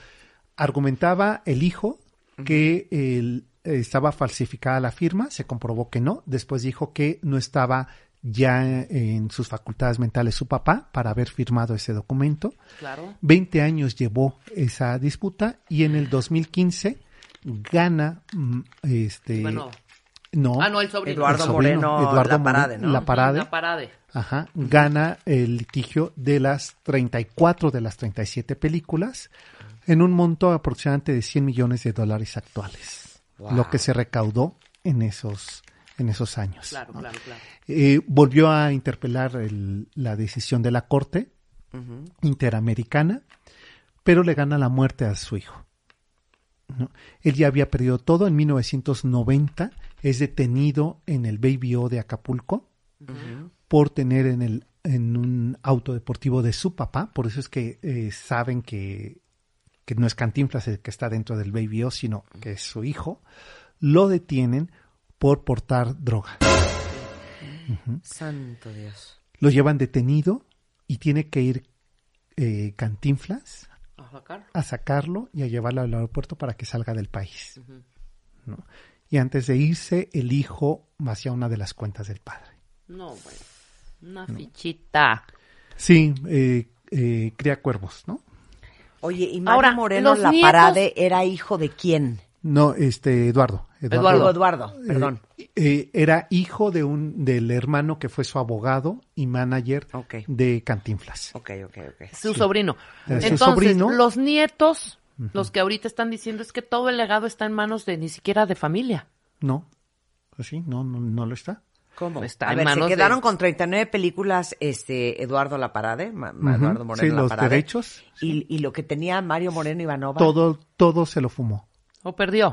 Argumentaba el hijo que el- estaba falsificada la firma, se comprobó que no, después dijo que no estaba ya en sus facultades mentales su papá para haber firmado ese documento. Claro. 20 años llevó esa disputa y en el 2015 gana mm, este Bueno. no, Ah, no, el sobrino. Eduardo sobrino, Moreno Eduardo Laparade, Moreno ¿no? Laparade. La parade. Ajá, gana el litigio de las 34 de las 37 películas en un monto aproximadamente de 100 millones de dólares actuales, Wow. lo que se recaudó en esos en esos años. Claro, ¿no? claro, claro. Eh, volvió a interpelar el- la decisión de la Corte. Interamericana, pero le gana la muerte a su hijo. ¿no? Él ya había perdido todo. En 1990 es detenido en el Baby O de Acapulco por tener en, el, en un auto deportivo de su papá. Por eso es que eh, saben que, que no es Cantinflas el que está dentro del Baby O, sino que es su hijo. Lo detienen por portar droga. Santo Dios. Lo llevan detenido y tiene que ir eh, Cantinflas A sacar. a sacarlo y a llevarlo al aeropuerto para que salga del país. ¿no? Y antes de irse, el hijo vacía una de las cuentas del padre. No, bueno. Una fichita. Sí, eh, eh, cría cuervos, ¿no? Oye, ¿y Mario Ahora, Moreno La nietos- Parade era hijo de quién? No, este, Eduardo. Eduardo. Eduardo, perdón. Eh, eh, era hijo de un, del hermano que fue su abogado y manager de Cantinflas. Ok, ok, ok. Su sobrino. Su Entonces, sobrino. los nietos, los que ahorita están diciendo es que todo el legado está en manos de ni siquiera de familia. No, pues sí, no, no, no lo está. ¿Cómo? Está a ver, se manos de- quedaron con 39 películas este Eduardo La Parade, Ma- Ma- Ujú. Eduardo Moreno Sí, los derechos. Y, y lo que tenía Mario Moreno Ivanova. Todo, todo se lo fumó. ¿O perdió?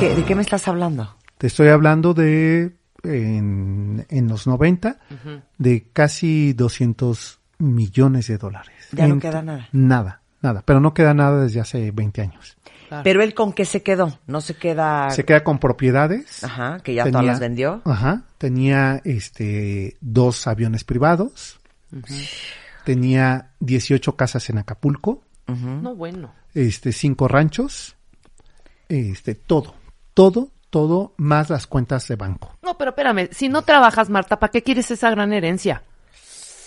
¿Qué- ¿De qué me estás hablando? Te estoy hablando de en, en los 90 Ujú. de casi 200 millones de dólares. Ya no queda nada. Nada, nada. Pero no queda nada desde hace 20 años. Claro. Pero él con qué se quedó? No se queda... Se queda con propiedades. Ajá, que ya todas las vendió. Ajá. Tenía este dos aviones privados. Tenía 18 casas en Acapulco. No, bueno. Este, cinco ranchos. Este, todo. Todo, todo, más las cuentas de banco. No, pero espérame, si no trabajas, Marta, ¿para qué quieres esa gran herencia?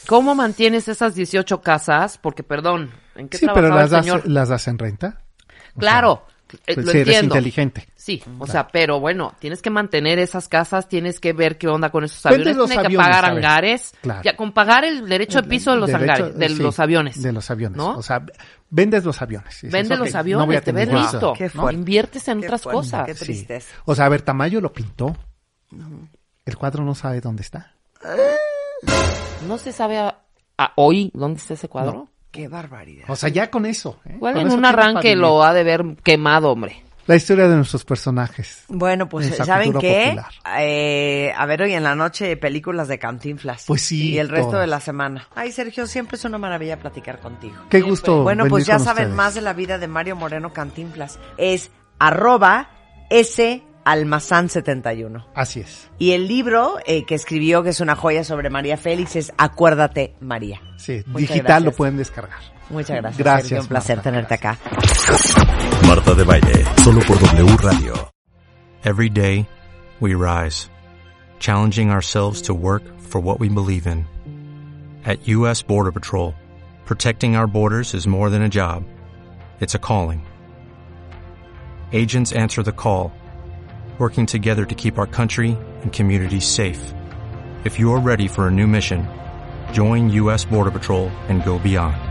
¿Cómo mantienes esas 18 casas? Porque, perdón, ¿en qué Sí, pero trabajaba las el das, señor? las das en renta. Claro, eh, Pues lo si eres inteligente. Sí, o sea, pero bueno, tienes que mantener esas casas, tienes que ver qué onda con esos aviones, Vendes los tienes que pagar hangares, Claro. ya con pagar el derecho de piso de los Derecho- hangares, de sí, los aviones. De los aviones. ¿no? O sea, vendes los aviones. Dices, Vende ok, los no aviones, voy a te ves listo, Qué ¿no? inviertes en Qué otras fuerte, cosas. Qué Sí. tristeza. O sea, a ver, Tamayo lo pintó. El cuadro no sabe dónde está. No se sabe a- a hoy dónde está ese cuadro. Qué barbaridad. O sea, ya con eso. ¿eh? Igual Con en eso un arranque lo ha de ver quemado, hombre. La historia de nuestros personajes. Bueno, pues ¿saben qué? Eh, a ver, hoy en la noche películas de Cantinflas. Pues sí, Y el resto todas. de la semana. Ay, Sergio, siempre es una maravilla platicar contigo. Qué gusto. Bueno, pues ya saben ustedes. más de la vida de Mario Moreno Cantinflas. Es arroba S Almazán 71. Así es. Y el libro eh, que escribió, que es una joya sobre María Félix, es Acuérdate, María. Sí, Muchas digital gracias. lo pueden descargar. Muchas gracias. Gracias, Sergio, un placer Marta, tenerte acá. Marta de Baile, solo por W Radio. Every day, we rise, challenging ourselves to work for what we believe in. At U.S. Border Patrol, protecting our borders is more than a job, it's a calling. Agents answer the call, working together to keep our country and communities safe. If you're ready for a new mission, join U.S. Border Patrol and go beyond.